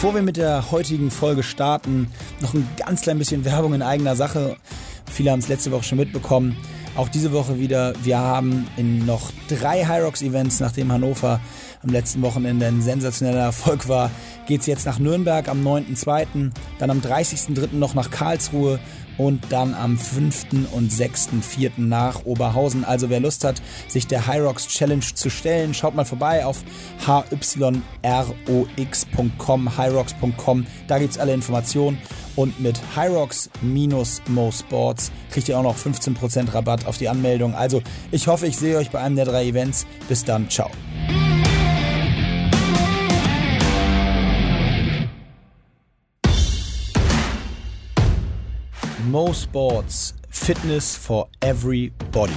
Bevor wir mit der heutigen Folge starten, noch ein ganz klein bisschen Werbung in eigener Sache. Viele haben es letzte Woche schon mitbekommen. Auch diese Woche wieder. Wir haben in noch drei Hyrox Events, nachdem Hannover am letzten Wochenende ein sensationeller Erfolg war, geht es jetzt nach Nürnberg am 9.2., dann am 30.3. noch nach Karlsruhe und dann am 5. und 6.4. nach Oberhausen. Also wer Lust hat, sich der Hyrox Challenge zu stellen, schaut mal vorbei auf hyrox.com, hyrox.com. Da gibt es alle Informationen. Und mit Hyrox minus Mo Sports kriegt ihr auch noch 15% Rabatt auf die Anmeldung. Also ich hoffe, ich sehe euch bei einem der drei Events. Bis dann, ciao. Mo Sports Fitness for Everybody.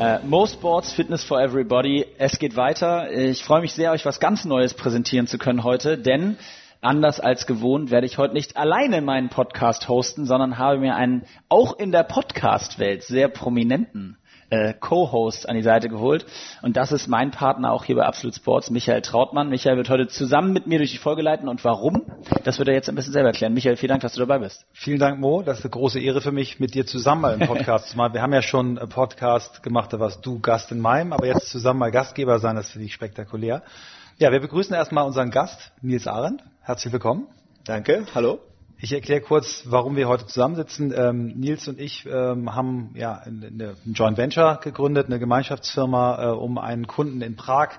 Äh, Mo Sports Fitness for Everybody. Es geht weiter. Ich freue mich sehr, euch was ganz Neues präsentieren zu können heute, denn anders als gewohnt werde ich heute nicht alleine meinen Podcast hosten, sondern habe mir einen auch in der Podcast-Welt sehr prominenten äh, Co-Host an die Seite geholt. Und das ist mein Partner auch hier bei Absolute Sports, Michael Trautmann. Michael wird heute zusammen mit mir durch die Folge leiten. Und warum? Das wird er jetzt ein bisschen selber erklären. Michael, vielen Dank, dass du dabei bist. Vielen Dank, Mo. Das ist eine große Ehre für mich, mit dir zusammen mal im Podcast zu machen. Wir haben ja schon einen Podcast gemacht, da warst du Gast in meinem, aber jetzt zusammen mal Gastgeber sein, das finde ich spektakulär. Ja, wir begrüßen erstmal unseren Gast, Nils Arendt. Herzlich willkommen. Danke, hallo. Ich erkläre kurz, warum wir heute zusammensitzen. Ähm, Nils und ich ähm, haben ja eine, ein Joint Venture gegründet, eine Gemeinschaftsfirma, äh, um einen Kunden in Prag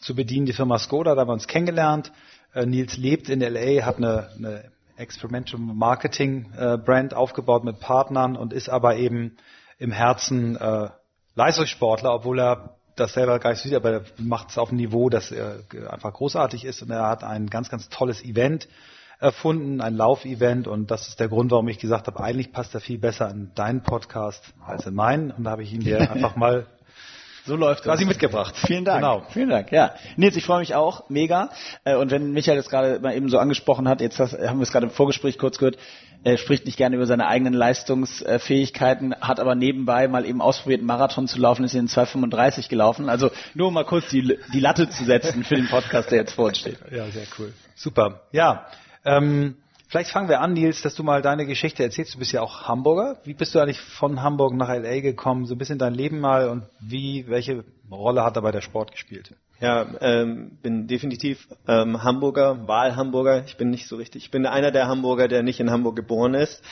zu bedienen, die Firma Skoda. Da haben wir uns kennengelernt. Äh, Nils lebt in LA, hat eine, eine Experimental Marketing äh, Brand aufgebaut mit Partnern und ist aber eben im Herzen äh, Leistungssportler, obwohl er das selber gar nicht sieht, aber er macht es auf einem Niveau, das äh, einfach großartig ist und er hat ein ganz, ganz tolles Event erfunden, ein Laufevent und das ist der Grund, warum ich gesagt habe, eigentlich passt er viel besser in deinen Podcast als in meinen und da habe ich ihn dir einfach mal so läuft quasi mitgebracht. Vielen Dank. Genau. Vielen Dank. Ja, Nils, ich freue mich auch mega. Äh, und wenn Michael das gerade mal eben so angesprochen hat, jetzt haben wir es gerade im Vorgespräch kurz gehört, er spricht nicht gerne über seine eigenen Leistungsfähigkeiten, hat aber nebenbei mal eben ausprobiert, einen Marathon zu laufen, ist in 2,35 gelaufen. Also nur um mal kurz die, die Latte zu setzen für den Podcast, der jetzt vor uns steht. Ja, sehr cool. Super. Ja, ähm, vielleicht fangen wir an, Nils, dass du mal deine Geschichte erzählst. Du bist ja auch Hamburger. Wie bist du eigentlich von Hamburg nach LA gekommen? So ein bisschen dein Leben mal und wie, welche Rolle hat dabei der Sport gespielt? Ja, ähm, bin definitiv ähm, Hamburger, Wahlhamburger. Ich bin nicht so richtig. Ich bin einer der Hamburger, der nicht in Hamburg geboren ist.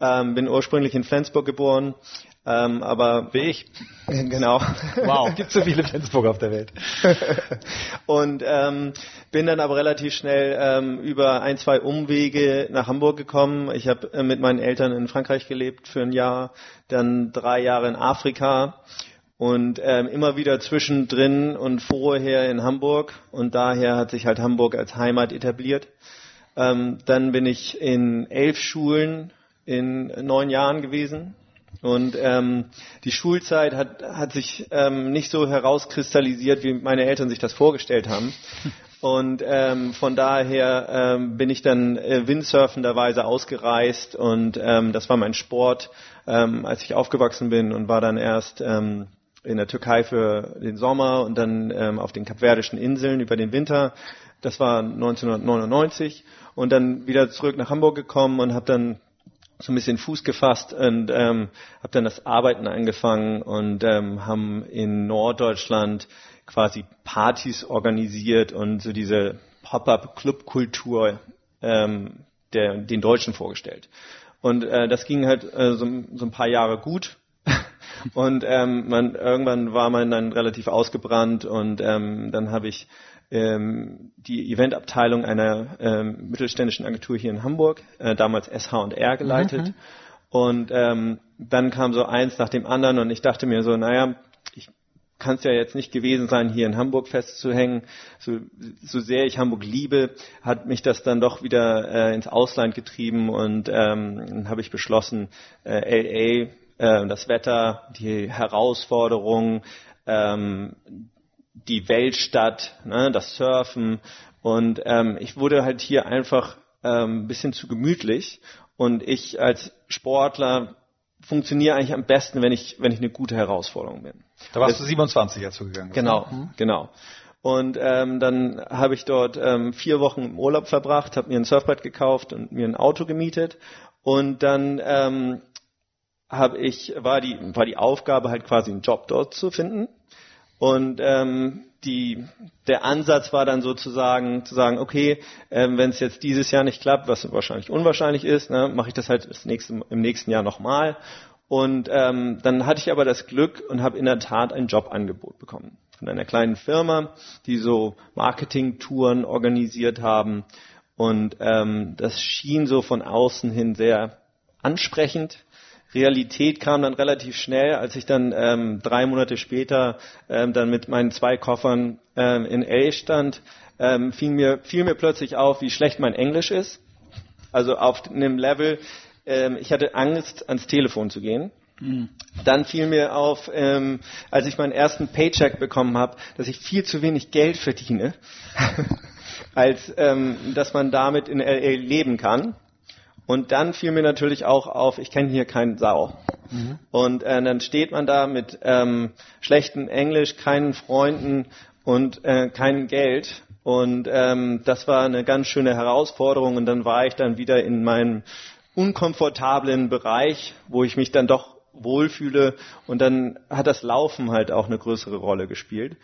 Ähm, bin ursprünglich in Flensburg geboren, ähm, aber wie ich. Genau. Wow. Gibt so viele Flensburger auf der Welt. und ähm, bin dann aber relativ schnell ähm, über ein, zwei Umwege nach Hamburg gekommen. Ich habe äh, mit meinen Eltern in Frankreich gelebt für ein Jahr, dann drei Jahre in Afrika und ähm, immer wieder zwischendrin und vorher in Hamburg. Und daher hat sich halt Hamburg als Heimat etabliert. Ähm, dann bin ich in elf Schulen in neun Jahren gewesen und ähm, die Schulzeit hat, hat sich ähm, nicht so herauskristallisiert, wie meine Eltern sich das vorgestellt haben. Und ähm, von daher ähm, bin ich dann äh, windsurfenderweise ausgereist und ähm, das war mein Sport, ähm, als ich aufgewachsen bin und war dann erst ähm, in der Türkei für den Sommer und dann ähm, auf den Kapverdischen Inseln über den Winter. Das war 1999 und dann wieder zurück nach Hamburg gekommen und habe dann so ein bisschen Fuß gefasst und ähm, habe dann das Arbeiten angefangen und ähm, haben in Norddeutschland quasi Partys organisiert und so diese Pop-up-Club-Kultur ähm, den Deutschen vorgestellt. Und äh, das ging halt äh, so, so ein paar Jahre gut. und ähm, man, irgendwann war man dann relativ ausgebrannt und ähm, dann habe ich ähm, die Eventabteilung einer ähm, mittelständischen Agentur hier in Hamburg, äh, damals SH&R geleitet. Mhm. Und ähm, dann kam so eins nach dem anderen und ich dachte mir so, naja, ich kann es ja jetzt nicht gewesen sein, hier in Hamburg festzuhängen. So, so sehr ich Hamburg liebe, hat mich das dann doch wieder äh, ins Ausland getrieben und ähm, dann habe ich beschlossen, äh, LA, äh, das Wetter, die Herausforderungen, ähm, die Weltstadt, ne, das Surfen. Und ähm, ich wurde halt hier einfach ähm, ein bisschen zu gemütlich. Und ich als Sportler funktioniere eigentlich am besten, wenn ich, wenn ich eine gute Herausforderung bin. Da warst das, du 27, als du gegangen bist. Genau, mhm. genau. Und ähm, dann habe ich dort ähm, vier Wochen im Urlaub verbracht, habe mir ein Surfbrett gekauft und mir ein Auto gemietet. Und dann ähm, habe ich war die war die Aufgabe halt quasi einen Job dort zu finden. Und ähm, die, der Ansatz war dann sozusagen zu sagen, okay, ähm, wenn es jetzt dieses Jahr nicht klappt, was wahrscheinlich unwahrscheinlich ist, ne, mache ich das halt das nächste, im nächsten Jahr nochmal. Und ähm, dann hatte ich aber das Glück und habe in der Tat ein Jobangebot bekommen von einer kleinen Firma, die so Marketing-Touren organisiert haben. Und ähm, das schien so von außen hin sehr ansprechend. Realität kam dann relativ schnell, als ich dann ähm, drei Monate später ähm, dann mit meinen zwei Koffern ähm, in L stand, ähm, fiel, mir, fiel mir plötzlich auf, wie schlecht mein Englisch ist. Also auf einem Level, ähm, ich hatte Angst, ans Telefon zu gehen. Mhm. Dann fiel mir auf, ähm, als ich meinen ersten Paycheck bekommen habe, dass ich viel zu wenig Geld verdiene, als ähm, dass man damit in LA leben kann. Und dann fiel mir natürlich auch auf, ich kenne hier keinen Sau. Mhm. Und äh, dann steht man da mit ähm, schlechtem Englisch, keinen Freunden und äh, keinem Geld. Und ähm, das war eine ganz schöne Herausforderung. Und dann war ich dann wieder in meinem unkomfortablen Bereich, wo ich mich dann doch wohlfühle. Und dann hat das Laufen halt auch eine größere Rolle gespielt.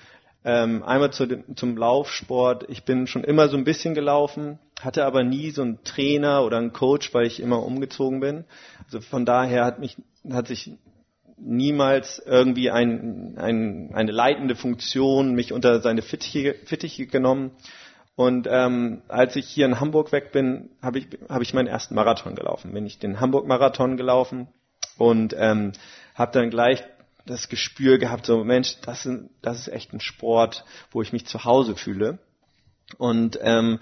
Ähm, einmal zu dem, zum Laufsport. Ich bin schon immer so ein bisschen gelaufen, hatte aber nie so einen Trainer oder einen Coach, weil ich immer umgezogen bin. Also von daher hat mich, hat sich niemals irgendwie ein, ein, eine leitende Funktion mich unter seine Fittiche, Fittiche genommen. Und ähm, als ich hier in Hamburg weg bin, habe ich, hab ich meinen ersten Marathon gelaufen. Bin ich den Hamburg-Marathon gelaufen und ähm, habe dann gleich das Gespür gehabt, so Mensch, das, ist, das ist echt ein Sport, wo ich mich zu Hause fühle. Und ähm,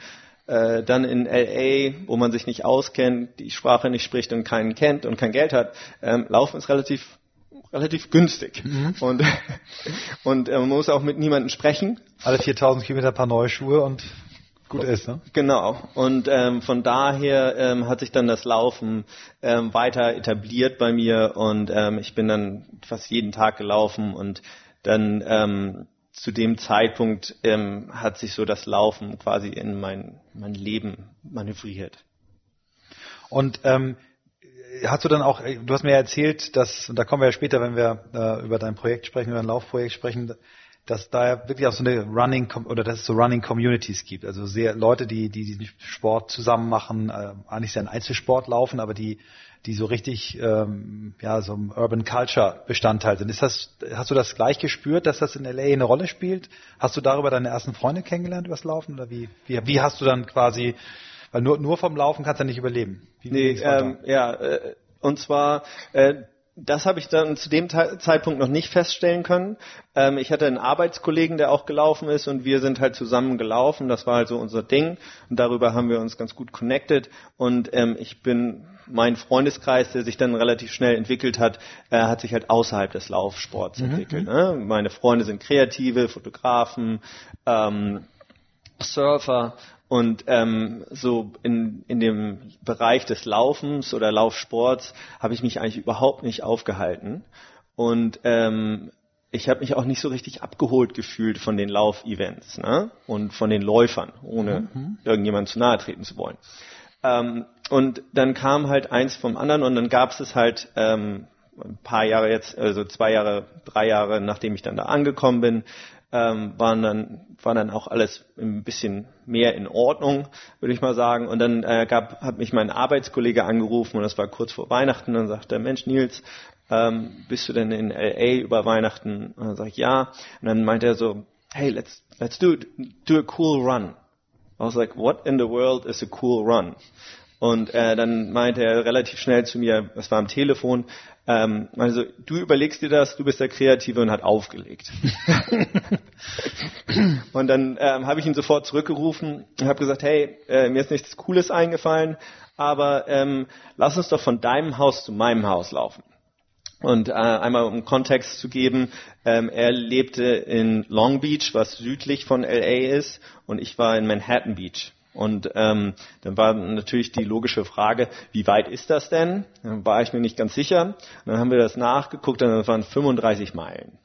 äh, dann in LA, wo man sich nicht auskennt, die Sprache nicht spricht und keinen kennt und kein Geld hat, ähm, Laufen ist relativ relativ günstig. Mhm. Und, und äh, man muss auch mit niemandem sprechen. Alle 4000 Kilometer ein paar neue Schuhe und gut ist, ne? Genau. Und ähm, von daher ähm, hat sich dann das Laufen ähm, weiter etabliert bei mir und ähm, ich bin dann fast jeden Tag gelaufen und dann ähm, zu dem Zeitpunkt ähm, hat sich so das Laufen quasi in mein, mein Leben manövriert. Und ähm, hast du dann auch, du hast mir erzählt, dass, und da kommen wir ja später, wenn wir äh, über dein Projekt sprechen, über dein Laufprojekt sprechen, dass da wirklich auch so eine Running oder dass es so Running Communities gibt, also sehr Leute, die die, die Sport zusammen machen, äh, eigentlich sehr ein Einzelsport laufen, aber die die so richtig ähm, ja so ein Urban Culture Bestandteil sind. Ist das hast du das gleich gespürt, dass das in LA eine Rolle spielt? Hast du darüber deine ersten Freunde kennengelernt übers Laufen oder wie wie, wie hast du dann quasi weil nur nur vom Laufen kannst du ja nicht überleben. Wie, nee, ähm, ja, äh, und zwar äh, das habe ich dann zu dem Zeitpunkt noch nicht feststellen können. Ähm, ich hatte einen Arbeitskollegen, der auch gelaufen ist und wir sind halt zusammen gelaufen. Das war also unser Ding und darüber haben wir uns ganz gut connected. Und ähm, ich bin mein Freundeskreis, der sich dann relativ schnell entwickelt hat, äh, hat sich halt außerhalb des Laufsports mhm. entwickelt. Mhm. Ne? Meine Freunde sind Kreative, Fotografen, ähm, Surfer und ähm, so in, in dem Bereich des Laufens oder Laufsports habe ich mich eigentlich überhaupt nicht aufgehalten. Und ähm, ich habe mich auch nicht so richtig abgeholt gefühlt von den Laufevents ne? und von den Läufern, ohne mhm. irgendjemand zu nahe treten zu wollen. Ähm, und dann kam halt eins vom anderen und dann gab es halt ähm, ein paar Jahre jetzt, also zwei Jahre, drei Jahre, nachdem ich dann da angekommen bin, ähm, waren dann war dann auch alles ein bisschen mehr in Ordnung, würde ich mal sagen. Und dann äh, gab, hat mich mein Arbeitskollege angerufen und das war kurz vor Weihnachten. Und dann sagte er, Mensch Nils, ähm, bist du denn in LA über Weihnachten? Und dann sage ich ja. Und dann meinte er so, hey, let's let's do do a cool run. I was like, what in the world is a cool run? Und äh, dann meinte er relativ schnell zu mir, das war am Telefon, ähm, also du überlegst dir das, du bist der Kreative und hat aufgelegt. und dann ähm, habe ich ihn sofort zurückgerufen und habe gesagt, hey, äh, mir ist nichts Cooles eingefallen, aber ähm, lass uns doch von deinem Haus zu meinem Haus laufen. Und äh, einmal um Kontext zu geben, ähm, er lebte in Long Beach, was südlich von LA ist, und ich war in Manhattan Beach. Und ähm, dann war natürlich die logische Frage, wie weit ist das denn? Dann war ich mir nicht ganz sicher. Und dann haben wir das nachgeguckt und das waren 35 Meilen.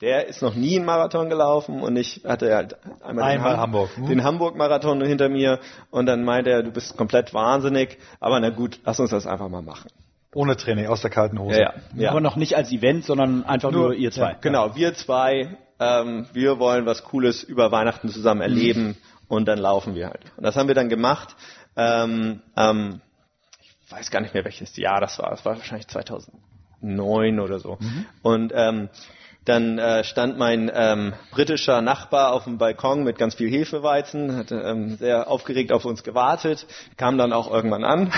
Der ist noch nie einen Marathon gelaufen und ich hatte halt einmal, Einmal den, Hamburg. Hm. den Hamburg-Marathon hinter mir und dann meinte er, du bist komplett wahnsinnig, aber na gut, lass uns das einfach mal machen. Ohne Training, aus der kalten Hose. Ja, ja. ja. Aber noch nicht als Event, sondern einfach nur, ihr zwei. Ja, genau, wir zwei, ähm, wir wollen was Cooles über Weihnachten zusammen erleben und dann laufen wir halt. Und das haben wir dann gemacht. Ähm, ähm, ich weiß gar nicht mehr, welches Jahr das war. Das war wahrscheinlich 2009 oder so. Und ähm, dann äh, stand mein ähm, britischer Nachbar auf dem Balkon mit ganz viel Hefeweizen, hat ähm, sehr aufgeregt auf uns gewartet, kam dann auch irgendwann an.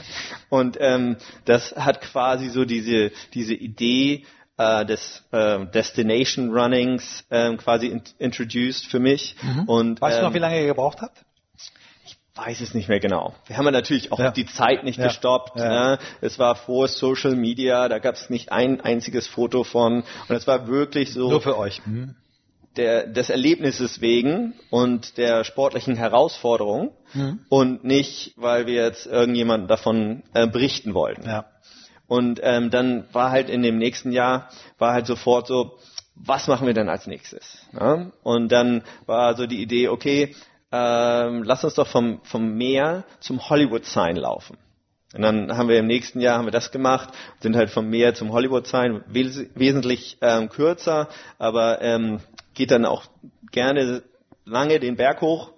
Und ähm, das hat quasi so diese, diese Idee äh, des äh, Destination Runnings ähm, quasi in, introduced für mich. Und, Weißt du noch, ähm, wie lange ihr gebraucht habt? weiß es nicht mehr genau. Wir haben ja natürlich auch Ja. die Zeit nicht Ja. gestoppt. Ja. Ne? Es war vor Social Media, da gab es nicht ein einziges Foto von. Und es war wirklich so Nur für euch. Hm? der, des Erlebnisses wegen und der sportlichen Herausforderung Mhm. und nicht, weil wir jetzt irgendjemanden davon äh, berichten wollten. Ja. Und ähm, dann war halt in dem nächsten Jahr, war halt sofort so, was machen wir denn als nächstes? Ja? Und dann war so die Idee, okay, ähm, lass uns doch vom, vom Meer zum Hollywood Sign laufen. Und dann haben wir im nächsten Jahr haben wir das gemacht, sind halt vom Meer zum Hollywood Sign wes wesentlich ähm, kürzer, aber ähm, geht dann auch gerne lange den Berg hoch.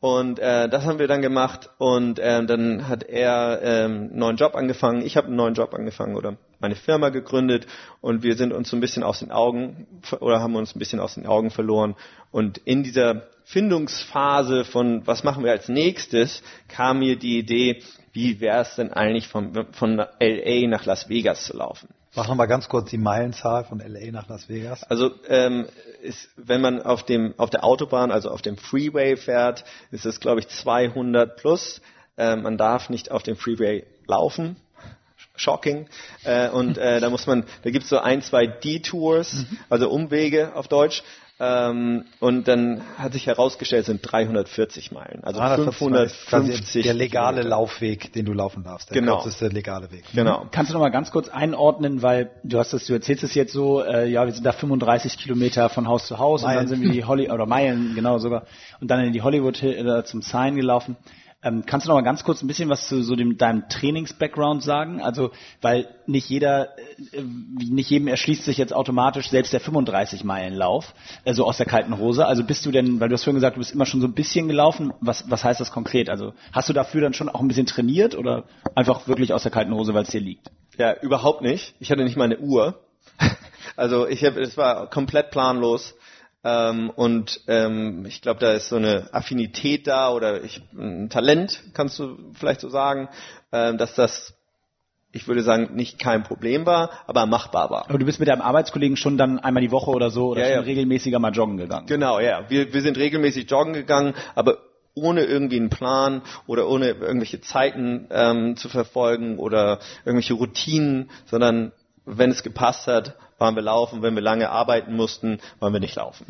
Und äh, das haben wir dann gemacht und ähm, dann hat er ähm, einen neuen Job angefangen, ich habe einen neuen Job angefangen oder meine Firma gegründet und wir sind uns so ein bisschen aus den Augen oder haben uns ein bisschen aus den Augen verloren und in dieser Findungsphase von was machen wir als nächstes kam mir die Idee, wie wäre es denn eigentlich von, von LA nach Las Vegas zu laufen. Mach noch mal ganz kurz die Meilenzahl von LA nach Las Vegas. Also ähm, ist, wenn man auf dem auf der Autobahn, also auf dem Freeway fährt, ist es glaube ich 200 plus. Ähm, man darf nicht auf dem Freeway laufen. Shocking. Äh, und äh, da muss man, da gibt es so ein, zwei Detours, also Umwege auf Deutsch. Ähm, und dann hat sich herausgestellt, es sind 340 Meilen. Also 340 Meilen ist quasi 550. Der legale Kilometer. Laufweg, den du laufen darfst. Der Genau. kürzeste legale Weg. Genau. Kannst du noch mal ganz kurz einordnen, weil du hast das, du erzählst es jetzt so, äh, ja, wir sind da 35 Kilometer von Haus zu Haus und Meilen. dann sind wir die Holly oder Meilen genau sogar und dann in die Hollywood Hill, äh, zum Sign gelaufen. Ähm, kannst du noch mal ganz kurz ein bisschen was zu so dem deinem Trainings-Background sagen? Also, weil nicht jeder, äh, nicht jedem erschließt sich jetzt automatisch selbst der 35 Meilen Lauf, also aus der kalten Hose. Also bist du denn, weil du hast vorhin gesagt, du bist immer schon so ein bisschen gelaufen. Was was heißt das konkret? Also hast du dafür dann schon auch ein bisschen trainiert oder einfach wirklich aus der kalten Hose, weil es dir liegt? Ja, überhaupt nicht. Ich hatte nicht mal eine Uhr. Also ich habe, es war komplett planlos. Ähm, und ähm, ich glaube, da ist so eine Affinität da oder ich, ein Talent, kannst du vielleicht so sagen, ähm, dass das, ich würde sagen, nicht kein Problem war, aber machbar war. Aber du bist mit deinem Arbeitskollegen schon dann einmal die Woche oder so oder Ja, schon ja. regelmäßiger mal joggen gegangen. Genau, ja. Wir, wir sind regelmäßig joggen gegangen, aber ohne irgendwie einen Plan oder ohne irgendwelche Zeiten ähm, zu verfolgen oder irgendwelche Routinen, sondern wenn es gepasst hat, waren wir laufen. Wenn wir lange arbeiten mussten, waren wir nicht laufen.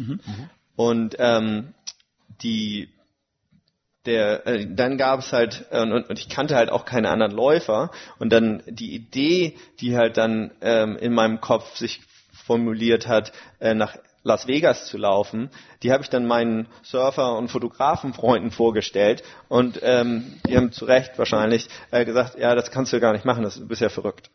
Und ähm, die der, äh, dann gab es halt, äh, und, und ich kannte halt auch keine anderen Läufer. Und dann die Idee, die halt dann ähm, in meinem Kopf sich formuliert hat, äh, nach Las Vegas zu laufen, die habe ich dann meinen Surfer- und Fotografenfreunden vorgestellt. Und ähm, die haben zu Recht wahrscheinlich äh, gesagt, ja, das kannst du gar nicht machen, das du bist ja verrückt.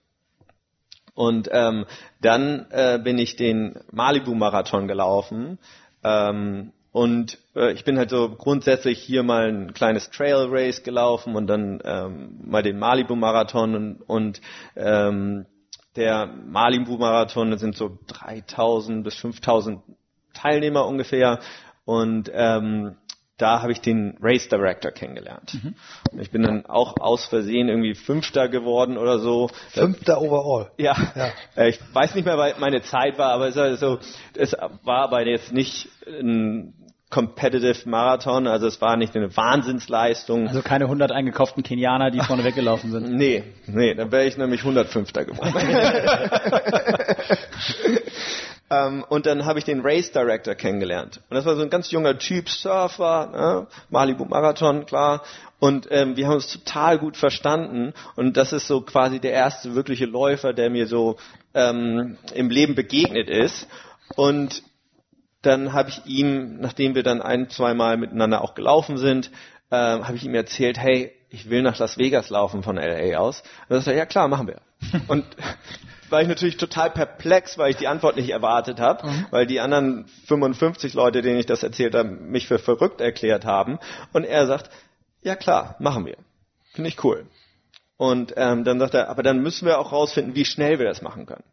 Und ähm, dann äh, bin ich den Malibu-Marathon gelaufen. Ähm, und äh, ich bin halt so grundsätzlich hier mal ein kleines Trail Race gelaufen und dann ähm, mal den Malibu-Marathon und, und ähm, der Malibu-Marathon sind so 3000 bis 5000 Teilnehmer ungefähr. Und ähm, da habe ich den Race Director kennengelernt. Und Ich bin dann auch aus Versehen irgendwie Fünfter geworden oder so. Fünfter Overall. Ja, Ja. Äh, ich weiß nicht mehr, weil meine Zeit war, aber es war, so, es war aber jetzt nicht ein Competitive Marathon, also es war nicht eine Wahnsinnsleistung. Also keine 100 eingekauften Kenianer, die vorne weggelaufen sind. Nee, nee, dann wäre ich nämlich 105. geworden. Ähm, und dann habe ich den Race Director kennengelernt. Und das war so ein ganz junger Typ, Surfer, ne? Malibu Marathon, klar. Und ähm, wir haben uns total gut verstanden. Und das ist so quasi der erste wirkliche Läufer, der mir so ähm, im Leben begegnet ist. Und dann habe ich ihm, nachdem wir dann ein, zweimal miteinander auch gelaufen sind, äh, habe ich ihm erzählt, hey, ich will nach Las Vegas laufen von LA aus. Und er, ja klar, machen wir. Und war ich natürlich total perplex, weil ich die Antwort nicht erwartet habe, mhm. weil die anderen 55 Leute, denen ich das erzählt habe, mich für verrückt erklärt haben. Und er sagt, ja klar, machen wir. Finde ich cool. Und ähm, dann sagt er, aber dann müssen wir auch rausfinden, wie schnell wir das machen können.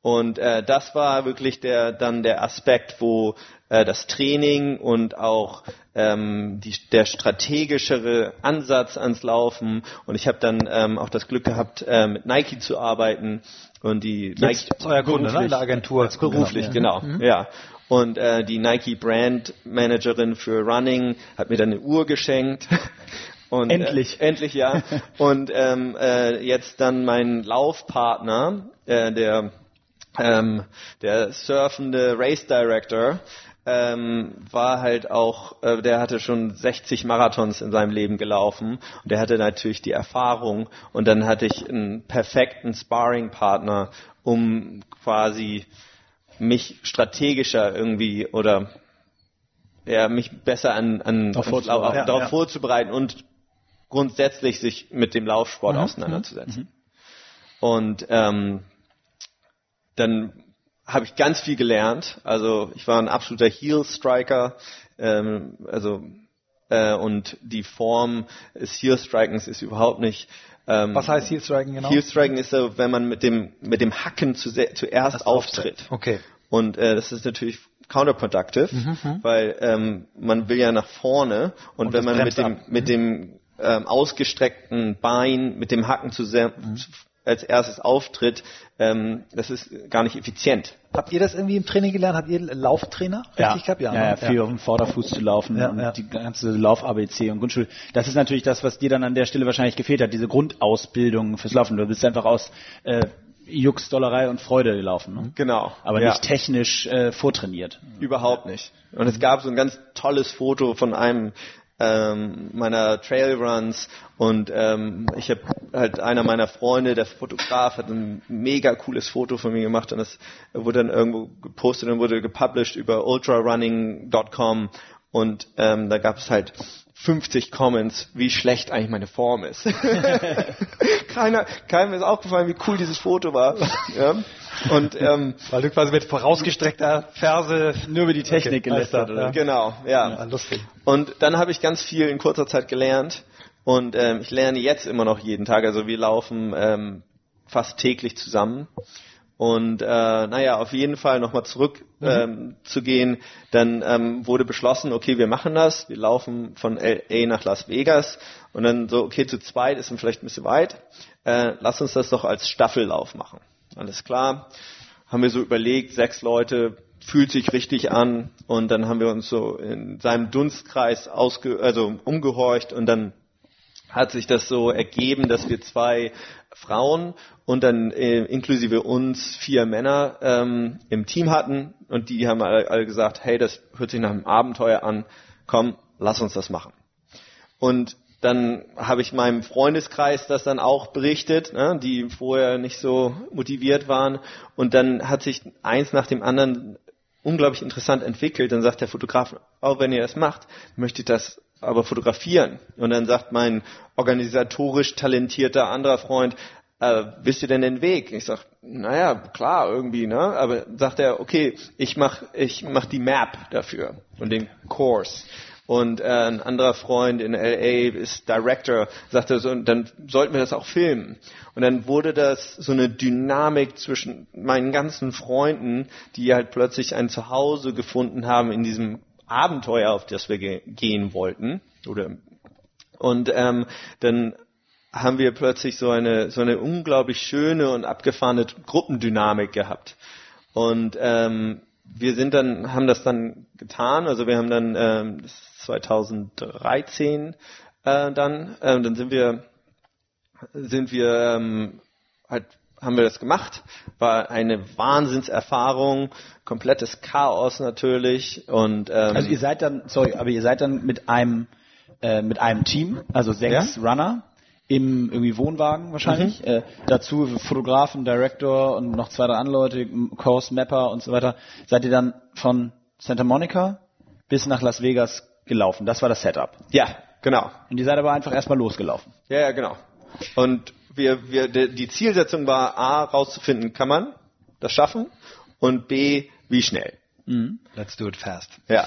Und äh, das war wirklich der dann der Aspekt, wo äh, das Training und auch ähm, die, der strategischere Ansatz ans Laufen. Und ich habe dann ähm, auch das Glück gehabt, äh, mit Nike zu arbeiten und die Jetzt Nike ist euer Kunde, ne? der Agentur. Beruflich, genau. Mhm. Ja. Und äh, die Nike Brand Managerin für Running hat mir dann eine Uhr geschenkt. Und, endlich. Äh, endlich, ja. Und ähm, äh, jetzt dann mein Laufpartner, äh, der ähm, der surfende Race Director ähm, war halt auch, äh, der hatte schon 60 Marathons in seinem Leben gelaufen und der hatte natürlich die Erfahrung und dann hatte ich einen perfekten Sparring-Partner, um quasi mich strategischer irgendwie oder ja, mich besser an, an darauf, vorzubereiten, ja, darauf ja. vorzubereiten und grundsätzlich sich mit dem Laufsport mhm. auseinanderzusetzen. Mhm. Und ähm, dann habe ich ganz viel gelernt. Also ich war ein absoluter Heel Striker. Ähm, also äh, und die Form des Heel Strikens ist überhaupt nicht. Ähm, Was heißt Heel Striking genau? Heel Striking ist so, wenn man mit dem mit dem Hacken zu, zuerst das auftritt. Okay. Und äh, das ist natürlich counterproductive, mhm, mhm, weil ähm, man will ja nach vorne und, und wenn man mit dem ab. mit dem ähm, ausgestreckten Bein mit dem Hacken zu sehr, mhm als erstes auftritt, ähm, das ist gar nicht effizient. Habt ihr das irgendwie im Training gelernt? Habt ihr Lauftrainer ja. richtig gehabt? Ja, ja, ja, viel ja. auf dem Vorderfuß zu laufen ja, und ja. die ganze Lauf-ABC und Grundschule. Das ist natürlich das, was dir dann an der Stelle wahrscheinlich gefehlt hat, diese Grundausbildung fürs Laufen. Du bist einfach aus äh, Jux, Dollerei und Freude gelaufen. Ne? Genau. Aber nicht technisch äh, vortrainiert. Überhaupt nicht. Und es gab so ein ganz tolles Foto von einem ähm, meiner Trailruns und ähm, ich habe halt einer meiner Freunde, der Fotograf, hat ein mega cooles Foto von mir gemacht und das wurde dann irgendwo gepostet und wurde gepublished über ultrarunning.com und ähm, da gab es halt 50 Comments, wie schlecht eigentlich meine Form ist. Keiner, keinem ist aufgefallen, wie cool dieses Foto war. Ja? Und ähm, weil du quasi mit vorausgestreckter Ferse nur über die Technik okay, gelästert, oder? Genau, ja. ja lustig. Und dann habe ich ganz viel in kurzer Zeit gelernt und ähm, ich lerne jetzt immer noch jeden Tag. Also wir laufen ähm, fast täglich zusammen. Und äh, naja, auf jeden Fall nochmal zurück mhm. ähm, zu gehen, dann ähm, wurde beschlossen, okay, wir machen das, wir laufen von LA nach Las Vegas. Und dann so, okay, zu zweit ist vielleicht ein bisschen weit, äh, lass uns das doch als Staffellauf machen. Alles klar, haben wir so überlegt, sechs Leute, fühlt sich richtig an. Und dann haben wir uns so in seinem Dunstkreis ausge also umgehorcht und dann hat sich das so ergeben, dass wir zwei Frauen und dann äh, inklusive uns vier Männer ähm, im Team hatten und die haben alle, alle gesagt, hey, das hört sich nach einem Abenteuer an, komm, lass uns das machen. Und dann habe ich meinem Freundeskreis das dann auch berichtet, ne, die vorher nicht so motiviert waren. Und dann hat sich eins nach dem anderen unglaublich interessant entwickelt. Dann sagt der Fotograf, auch wenn ihr das macht, möchte ich das aber fotografieren. Und dann sagt mein organisatorisch talentierter anderer Freund, äh, wisst ihr denn den Weg? Ich sag, naja, klar, irgendwie, ne? Aber sagt er, okay, ich mach, ich mach die Map dafür und den Course. Und äh, ein anderer Freund in LA ist Director, sagte so, dann sollten wir das auch filmen. Und dann wurde das so eine Dynamik zwischen meinen ganzen Freunden, die halt plötzlich ein Zuhause gefunden haben in diesem Abenteuer, auf das wir ge gehen wollten. Oder und ähm, dann haben wir plötzlich so eine so eine unglaublich schöne und abgefahrene Gruppendynamik gehabt. Und ähm, wir sind dann haben das dann getan. Also wir haben dann ähm, 2013 äh, dann äh, dann sind wir sind wir ähm, halt haben wir das gemacht. War eine Wahnsinnserfahrung, komplettes Chaos natürlich. Und ähm, Also ihr seid dann, sorry, aber ihr seid dann mit einem äh, mit einem Team, also sechs Runner im irgendwie Wohnwagen wahrscheinlich. Äh, dazu Fotografen, Director und noch zwei, drei andere Leute, Course Mapper und so weiter. Seid ihr dann von Santa Monica bis nach Las Vegas gelaufen? Das war das Setup. ja, genau. Und ihr seid aber einfach erstmal losgelaufen. Ja, ja, genau. Und wir, wir, die Zielsetzung war A, rauszufinden, kann man das schaffen? Und B, wie schnell? Let's do it fast. Ja.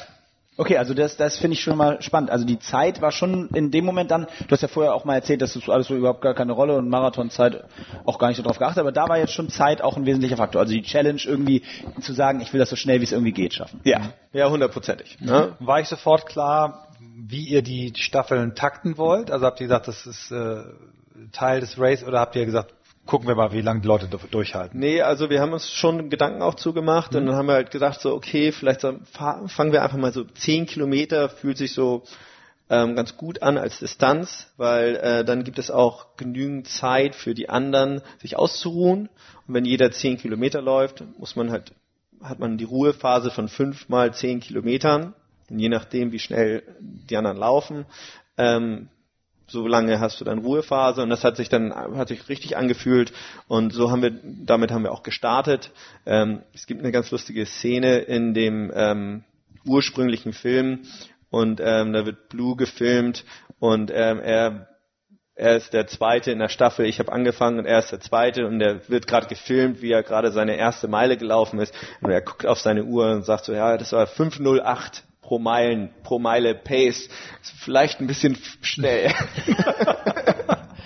Okay, also das, das finde ich schon mal spannend. Also die Zeit war schon in dem Moment dann, du hast ja vorher auch mal erzählt, dass das alles so überhaupt gar keine Rolle und Marathonzeit auch gar nicht so drauf geachtet, aber da war jetzt schon Zeit auch ein wesentlicher Faktor. Also die Challenge irgendwie zu sagen, ich will das so schnell wie es irgendwie geht schaffen. Ja, ja, hundertprozentig. Ne? War ich sofort klar, wie ihr die Staffeln takten wollt? Also habt ihr gesagt, das ist äh, Teil des Race oder habt ihr gesagt, gucken wir mal, wie lange die Leute du- durchhalten? Nee, also wir haben uns schon Gedanken auch zugemacht und dann haben wir halt gedacht, so, okay, vielleicht so, fa- fangen wir einfach mal so zehn Kilometer, fühlt sich so ähm, ganz gut an als Distanz, weil äh, dann gibt es auch genügend Zeit für die anderen, sich auszuruhen. Und wenn jeder zehn Kilometer läuft, muss man halt, hat man die Ruhephase von fünf mal zehn Kilometern. Und je nachdem, wie schnell die anderen laufen, ähm, so lange hast du dann Ruhephase und das hat sich dann hat sich richtig angefühlt und so haben wir damit haben wir auch gestartet. Ähm, es gibt eine ganz lustige Szene in dem ähm, ursprünglichen Film und ähm, da wird Blue gefilmt und ähm, er er ist der Zweite in der Staffel. Ich habe angefangen und er ist der Zweite und er wird gerade gefilmt, wie er gerade seine erste Meile gelaufen ist. Und er guckt auf seine Uhr und sagt so, ja, das war 508 pro Meilen, pro Meile Pace. Ist vielleicht ein bisschen schnell.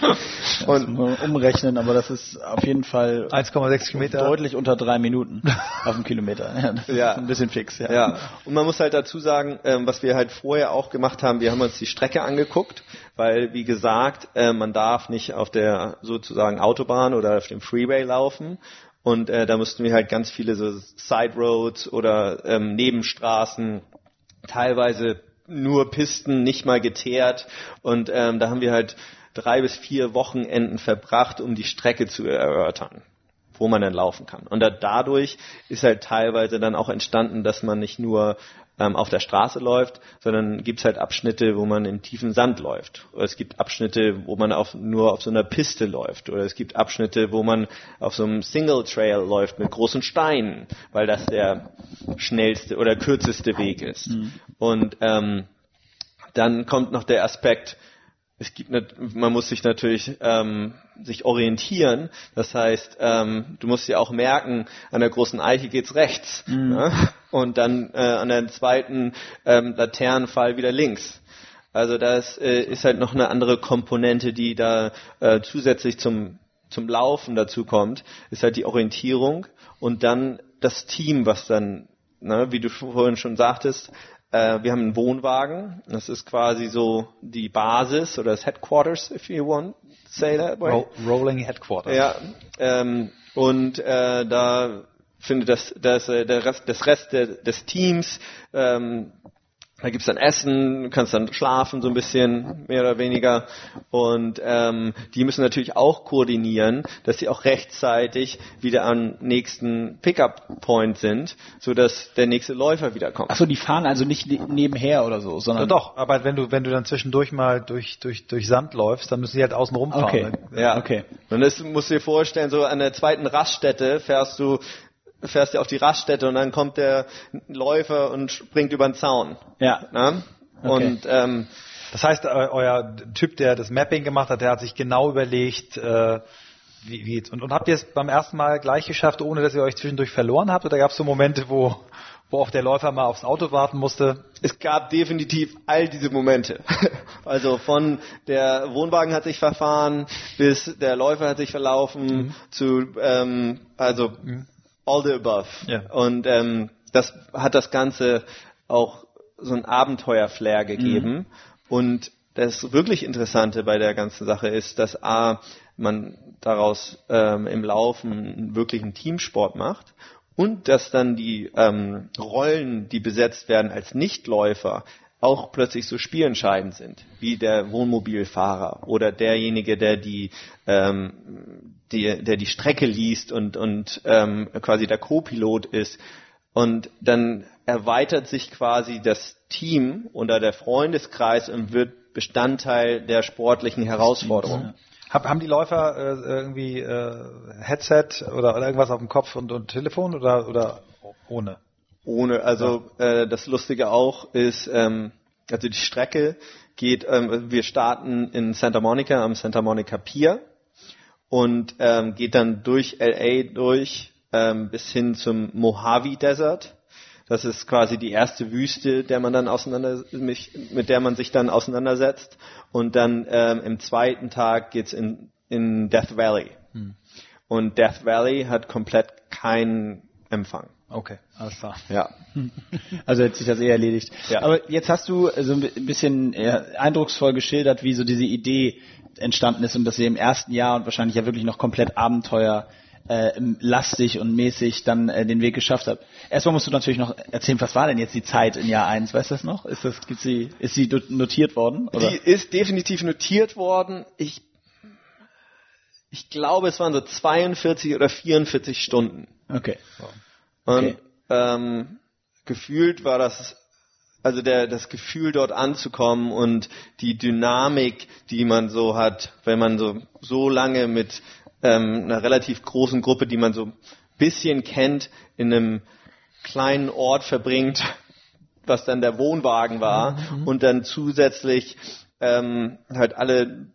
und Mal umrechnen, aber das ist auf jeden Fall 1,6 Kilometer. deutlich unter drei Minuten auf dem Kilometer. Ja, das Ja. ist ein bisschen fix, ja. Ja, und man muss halt dazu sagen, ähm, was wir halt vorher auch gemacht haben, wir haben uns die Strecke angeguckt, weil wie gesagt, äh, man darf nicht auf der sozusagen Autobahn oder auf dem Freeway laufen. Und äh, da mussten wir halt ganz viele so Side Roads oder ähm, Nebenstraßen, teilweise nur Pisten, nicht mal geteert. Und ähm, da haben wir halt drei bis vier Wochenenden verbracht, um die Strecke zu erörtern wo man dann laufen kann. Und da, dadurch ist halt teilweise dann auch entstanden, dass man nicht nur ähm, auf der Straße läuft, sondern gibt's halt Abschnitte, wo man im tiefen Sand läuft. Oder es gibt Abschnitte, wo man auf, nur auf so einer Piste läuft. Oder es gibt Abschnitte, wo man auf so einem Single Trail läuft mit großen Steinen, weil das der schnellste oder kürzeste Weg ist. Und ähm, dann kommt noch der Aspekt, es gibt man muss sich natürlich ähm, sich orientieren. Das heißt, ähm, du musst ja auch merken, an der großen Eiche geht's rechts ne? und dann äh, an der zweiten ähm, Laternenfall wieder links. Also das äh, ist halt noch eine andere Komponente, die da äh, zusätzlich zum zum Laufen dazu kommt, ist halt die Orientierung und dann das Team, was dann, ne, wie du vorhin schon sagtest, äh, wir haben einen Wohnwagen. Das ist quasi so die Basis oder das Headquarters, if you want to say that way. Ro Rolling Headquarters. Ja, ähm, und äh, da findet das, das, äh, der Rest, das Rest des Teams, ähm, da gibt's dann Essen, du kannst dann schlafen so ein bisschen, mehr oder weniger. Und ähm, die müssen natürlich auch koordinieren, dass sie auch rechtzeitig wieder am nächsten Pickup-Point sind, sodass der nächste Läufer wieder kommt. Achso, die fahren also nicht ne- nebenher oder so, Ja, sondern doch, aber wenn du, wenn du dann zwischendurch mal durch, durch, durch Sand läufst, dann müssen sie halt außen rumfahren. Okay. Ja, Okay. Und das musst du dir vorstellen, so an der zweiten Raststätte fährst du, fährst du auf die Raststätte und dann kommt der Läufer und springt über den Zaun. Ja. Na? Und ähm, Das heißt, eu- euer Typ, der das Mapping gemacht hat, der hat sich genau überlegt, äh, wie, wie. Und, und habt ihr es beim ersten Mal gleich geschafft, ohne dass ihr euch zwischendurch verloren habt? Oder gab es so Momente, wo, wo auch der Läufer mal aufs Auto warten musste? es gab definitiv all diese Momente. Also von der Wohnwagen hat sich verfahren bis der Läufer hat sich verlaufen zu ähm, also all the above. Ja. Und ähm, das hat das Ganze auch so ein Abenteuer-Flair gegeben. Und das wirklich Interessante bei der ganzen Sache ist, dass A, man daraus ähm, im Laufen wirklich einen Teamsport macht und dass dann die ähm, Rollen, die besetzt werden als Nichtläufer, auch plötzlich so spielentscheidend sind, wie der Wohnmobilfahrer oder derjenige, der die ähm, die, der die Strecke liest und, und ähm, quasi der Co-Pilot ist. Und dann erweitert sich quasi das Team oder der Freundeskreis und wird Bestandteil der sportlichen Herausforderung. Hab, haben die Läufer äh, irgendwie äh, Headset oder, oder irgendwas auf dem Kopf und, und Telefon oder, oder ohne? Ohne, also äh, das Lustige auch ist, ähm, also die Strecke geht, ähm, wir starten in Santa Monica am Santa Monica Pier und ähm, geht dann durch LA durch ähm, bis hin zum Mojave Desert. Das ist quasi die erste Wüste, der man dann auseinander, mit der man sich dann auseinandersetzt. Und dann ähm, im zweiten Tag geht's in, in Death Valley. Hm. Und Death Valley hat komplett keinen Empfang. Okay, alles klar. Ja. Also hat sich das eh erledigt. Ja. Aber jetzt hast du so ein bisschen eindrucksvoll geschildert, wie so diese Idee entstanden ist und dass ihr im ersten Jahr und wahrscheinlich ja wirklich noch komplett Abenteuer äh, lastig und mäßig dann äh, den Weg geschafft habt. Erstmal musst du natürlich noch erzählen, was war denn jetzt die Zeit in Jahr 1? Weißt du das noch? Ist das, gibt's die, ist sie notiert worden? Oder? Die ist definitiv notiert worden. Ich, ich glaube, es waren so 42 oder 44 Stunden. Okay. Und okay. Ähm, gefühlt war das also der, das Gefühl dort anzukommen und die Dynamik, die man so hat, wenn man so, so lange mit ähm, einer relativ großen Gruppe, die man so ein bisschen kennt, in einem kleinen Ort verbringt, was dann der Wohnwagen war mhm. und dann zusätzlich ähm, halt alle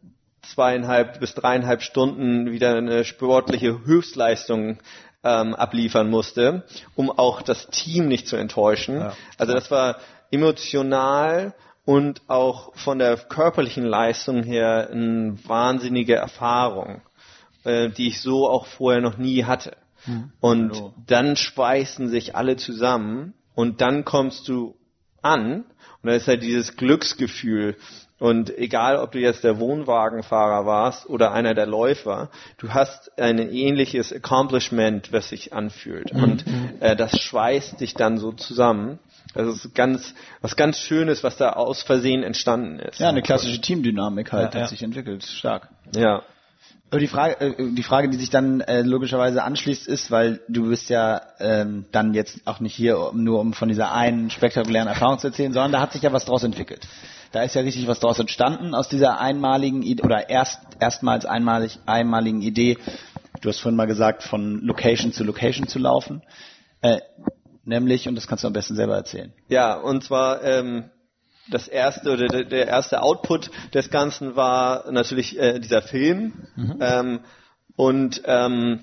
zweieinhalb bis dreieinhalb Stunden wieder eine sportliche Höchstleistung ähm, abliefern musste, um auch das Team nicht zu enttäuschen. Ja. Also das war emotional und auch von der körperlichen Leistung her eine wahnsinnige Erfahrung, äh, die ich so auch vorher noch nie hatte. Hm. Und Hallo. dann schweißen sich alle zusammen und dann kommst du an und dann ist halt dieses Glücksgefühl, und egal, ob du jetzt der Wohnwagenfahrer warst oder einer der Läufer, du hast ein ähnliches Accomplishment, was sich anfühlt. Mhm. Und äh, das schweißt dich dann so zusammen. Das ist ganz, was ganz Schönes, was da aus Versehen entstanden ist. Ja, eine klassische Teamdynamik halt ja, hat ja. sich entwickelt. Stark. Ja. Aber die Frage, äh, die Frage, die sich dann äh, logischerweise anschließt, ist, weil du bist ja ähm, dann jetzt auch nicht hier, nur um von dieser einen spektakulären Erfahrung zu erzählen, sondern da hat sich ja was draus entwickelt. Da ist ja richtig was draus entstanden aus dieser einmaligen Idee oder erst erstmals einmalig einmaligen Idee. Du hast vorhin mal gesagt, von Location zu Location zu laufen. Äh, nämlich, und das kannst du am besten selber erzählen. Ja, und zwar ähm, das erste oder der, der erste Output des Ganzen war natürlich äh, dieser Film. Mhm. Ähm, und ähm,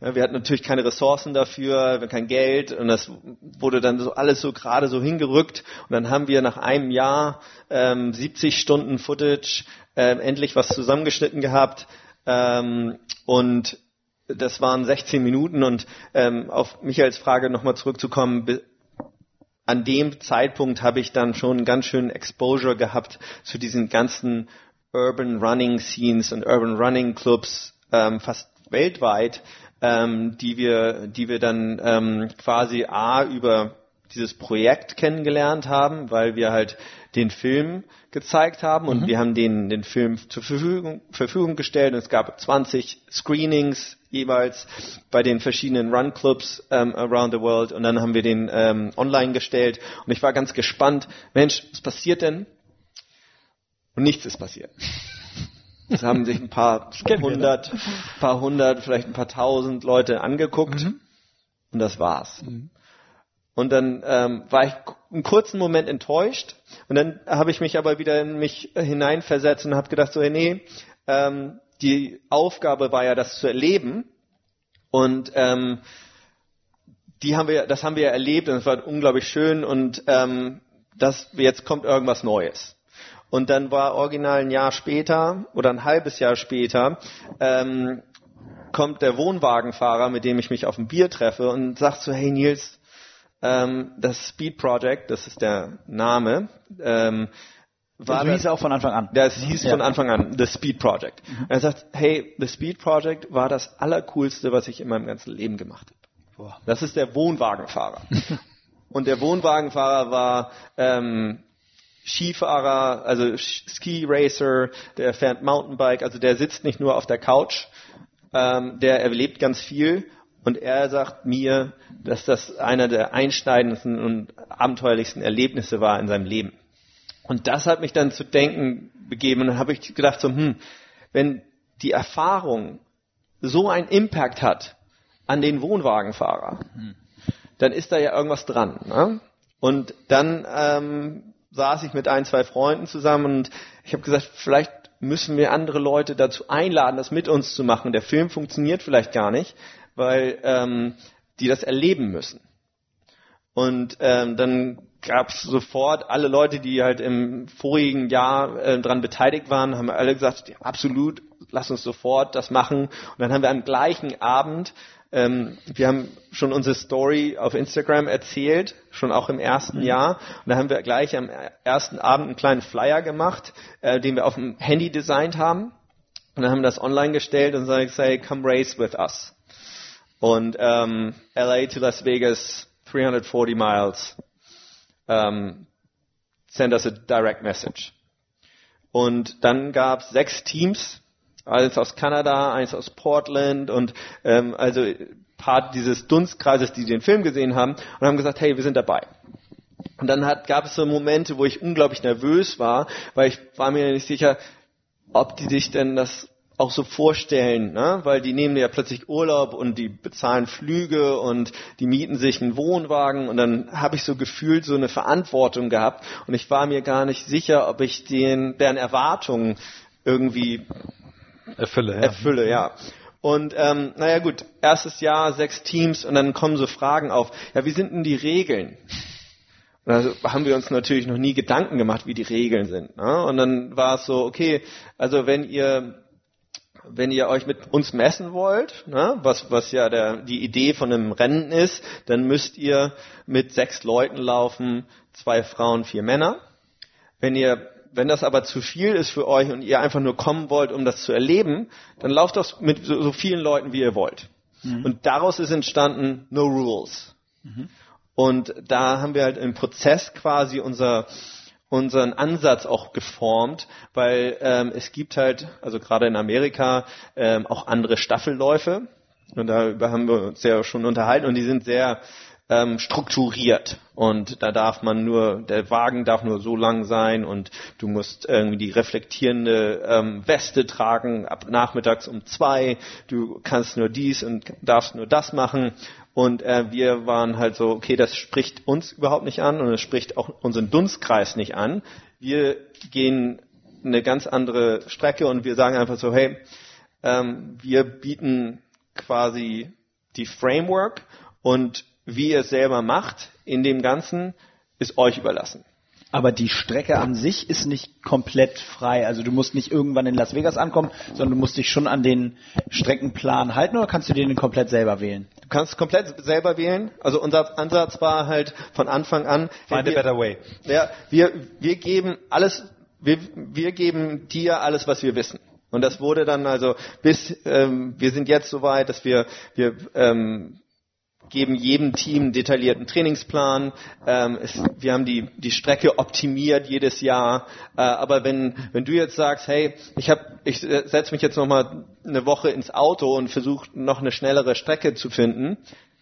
wir hatten natürlich keine Ressourcen dafür, kein Geld und das wurde dann so alles so gerade so hingerückt und dann haben wir nach einem Jahr ähm, 70 Stunden Footage ähm, endlich was zusammengeschnitten gehabt ähm, und das waren 16 Minuten und ähm, auf Michaels Frage nochmal zurückzukommen, an dem Zeitpunkt habe ich dann schon ganz schön Exposure gehabt zu diesen ganzen Urban Running Scenes und Urban Running Clubs ähm, fast weltweit ähm, die wir, die wir dann ähm, quasi a über dieses Projekt kennengelernt haben, weil wir halt den Film gezeigt haben und mhm. wir haben den, den Film zur Verfügung, Verfügung gestellt und es gab 20 Screenings jeweils bei den verschiedenen Run Clubs ähm, around the world und dann haben wir den ähm, online gestellt und ich war ganz gespannt, Mensch, was passiert denn? Und nichts ist passiert. Es haben sich ein paar hundert, paar hundert, vielleicht ein paar tausend Leute angeguckt mhm. und das war's. Mhm. Und dann ähm, war ich einen kurzen Moment enttäuscht und dann habe ich mich aber wieder in mich hineinversetzt und habe gedacht so, hey, nee, ähm, die Aufgabe war ja, das zu erleben und ähm, die haben wir, das haben wir erlebt und es war unglaublich schön und ähm, das jetzt kommt irgendwas Neues. Und dann war original ein Jahr später oder ein halbes Jahr später ähm, kommt der Wohnwagenfahrer, mit dem ich mich auf ein Bier treffe und sagt so, hey Nils, ähm, das Speed Project, das ist der Name, ähm, war das hieß auch von Anfang an. Das hieß ja. von Anfang an, The Speed Project. Mhm. Er sagt, hey, The Speed Project war das Allercoolste, was ich in meinem ganzen Leben gemacht habe. Das ist der Wohnwagenfahrer. Und der Wohnwagenfahrer war ähm, Skifahrer, also Ski Racer, der fährt Mountainbike, also der sitzt nicht nur auf der Couch ähm, der erlebt ganz viel und er sagt mir, dass das einer der einschneidendsten und abenteuerlichsten Erlebnisse war in seinem Leben. Und das hat mich dann zu denken begeben und dann habe ich gedacht so, hm, wenn die Erfahrung so einen Impact hat an den Wohnwagenfahrer, dann ist da ja irgendwas dran. Ne? Und dann ähm, saß ich mit ein, zwei Freunden zusammen und ich habe gesagt, vielleicht müssen wir andere Leute dazu einladen, das mit uns zu machen. Der Film funktioniert vielleicht gar nicht, weil ähm, die das erleben müssen. Und ähm, dann gab es sofort alle Leute, die halt im vorigen Jahr äh, daran beteiligt waren, haben alle gesagt, ja, absolut, lass uns sofort das machen. Und dann haben wir am gleichen Abend ähm, wir haben schon unsere Story auf Instagram erzählt, schon auch im ersten mhm. Jahr. Und da haben wir gleich am ersten Abend einen kleinen Flyer gemacht, äh, den wir auf dem Handy designt haben. Und dann haben wir das online gestellt und gesagt, come race with us. Und ähm, LA to Las Vegas, 340 miles. Ähm, send us a direct message. Und dann gab es sechs Teams, eins aus Kanada, eins aus Portland und ähm, also Part dieses Dunstkreises, die den Film gesehen haben und haben gesagt, hey, wir sind dabei. Und dann hat, gab es so Momente, wo ich unglaublich nervös war, weil ich war mir nicht sicher, ob die sich denn das auch so vorstellen, ne? weil die nehmen ja plötzlich Urlaub und die bezahlen Flüge und die mieten sich einen Wohnwagen und dann habe ich so gefühlt so eine Verantwortung gehabt und ich war mir gar nicht sicher, ob ich den, deren Erwartungen irgendwie Erfülle, ja. Erfülle, ja. Und ähm, naja gut, erstes Jahr, sechs Teams und dann kommen so Fragen auf. Ja, wie sind denn die Regeln? Und da haben wir uns natürlich noch nie Gedanken gemacht, wie die Regeln sind. Ne? Und dann war es so, okay, also wenn ihr wenn ihr euch mit uns messen wollt, ne, was, was ja der, die Idee von einem Rennen ist, dann müsst ihr mit sechs Leuten laufen, zwei Frauen, vier Männer. Wenn ihr wenn das aber zu viel ist für euch und ihr einfach nur kommen wollt, um das zu erleben, dann lauft das mit so, so vielen Leuten, wie ihr wollt. Mhm. Und daraus ist entstanden No Rules. Mhm. Und da haben wir halt im Prozess quasi unser, unseren Ansatz auch geformt, weil ähm, es gibt halt, also gerade in Amerika, ähm, auch andere Staffelläufe. Und darüber haben wir uns ja schon unterhalten und die sind sehr ähm, strukturiert. Und da darf man nur, der Wagen darf nur so lang sein und du musst irgendwie die reflektierende ähm, Weste tragen ab nachmittags um zwei. Du kannst nur dies und darfst nur das machen. Und äh, wir waren halt so, okay, das spricht uns überhaupt nicht an und es spricht auch unseren Dunstkreis nicht an. Wir gehen eine ganz andere Strecke und wir sagen einfach so, hey, ähm, wir bieten quasi die Framework und wie ihr es selber macht in dem Ganzen, ist euch überlassen. Aber die Strecke an sich ist nicht komplett frei. Also du musst nicht irgendwann in Las Vegas ankommen, sondern du musst dich schon an den Streckenplan halten oder kannst du den komplett selber wählen? Du kannst komplett selber wählen. Also unser Ansatz war halt von Anfang an. Find wir, a better way. Ja, wir, wir geben alles, wir, wir geben dir alles, was wir wissen. Und das wurde dann also bis, ähm, wir sind jetzt so weit, dass wir, wir ähm, geben jedem Team einen detaillierten Trainingsplan. Ähm, es, wir haben die, die Strecke optimiert jedes Jahr. Äh, aber wenn, wenn du jetzt sagst, hey, ich, hab, ich setze mich jetzt noch mal eine Woche ins Auto und versuche noch eine schnellere Strecke zu finden,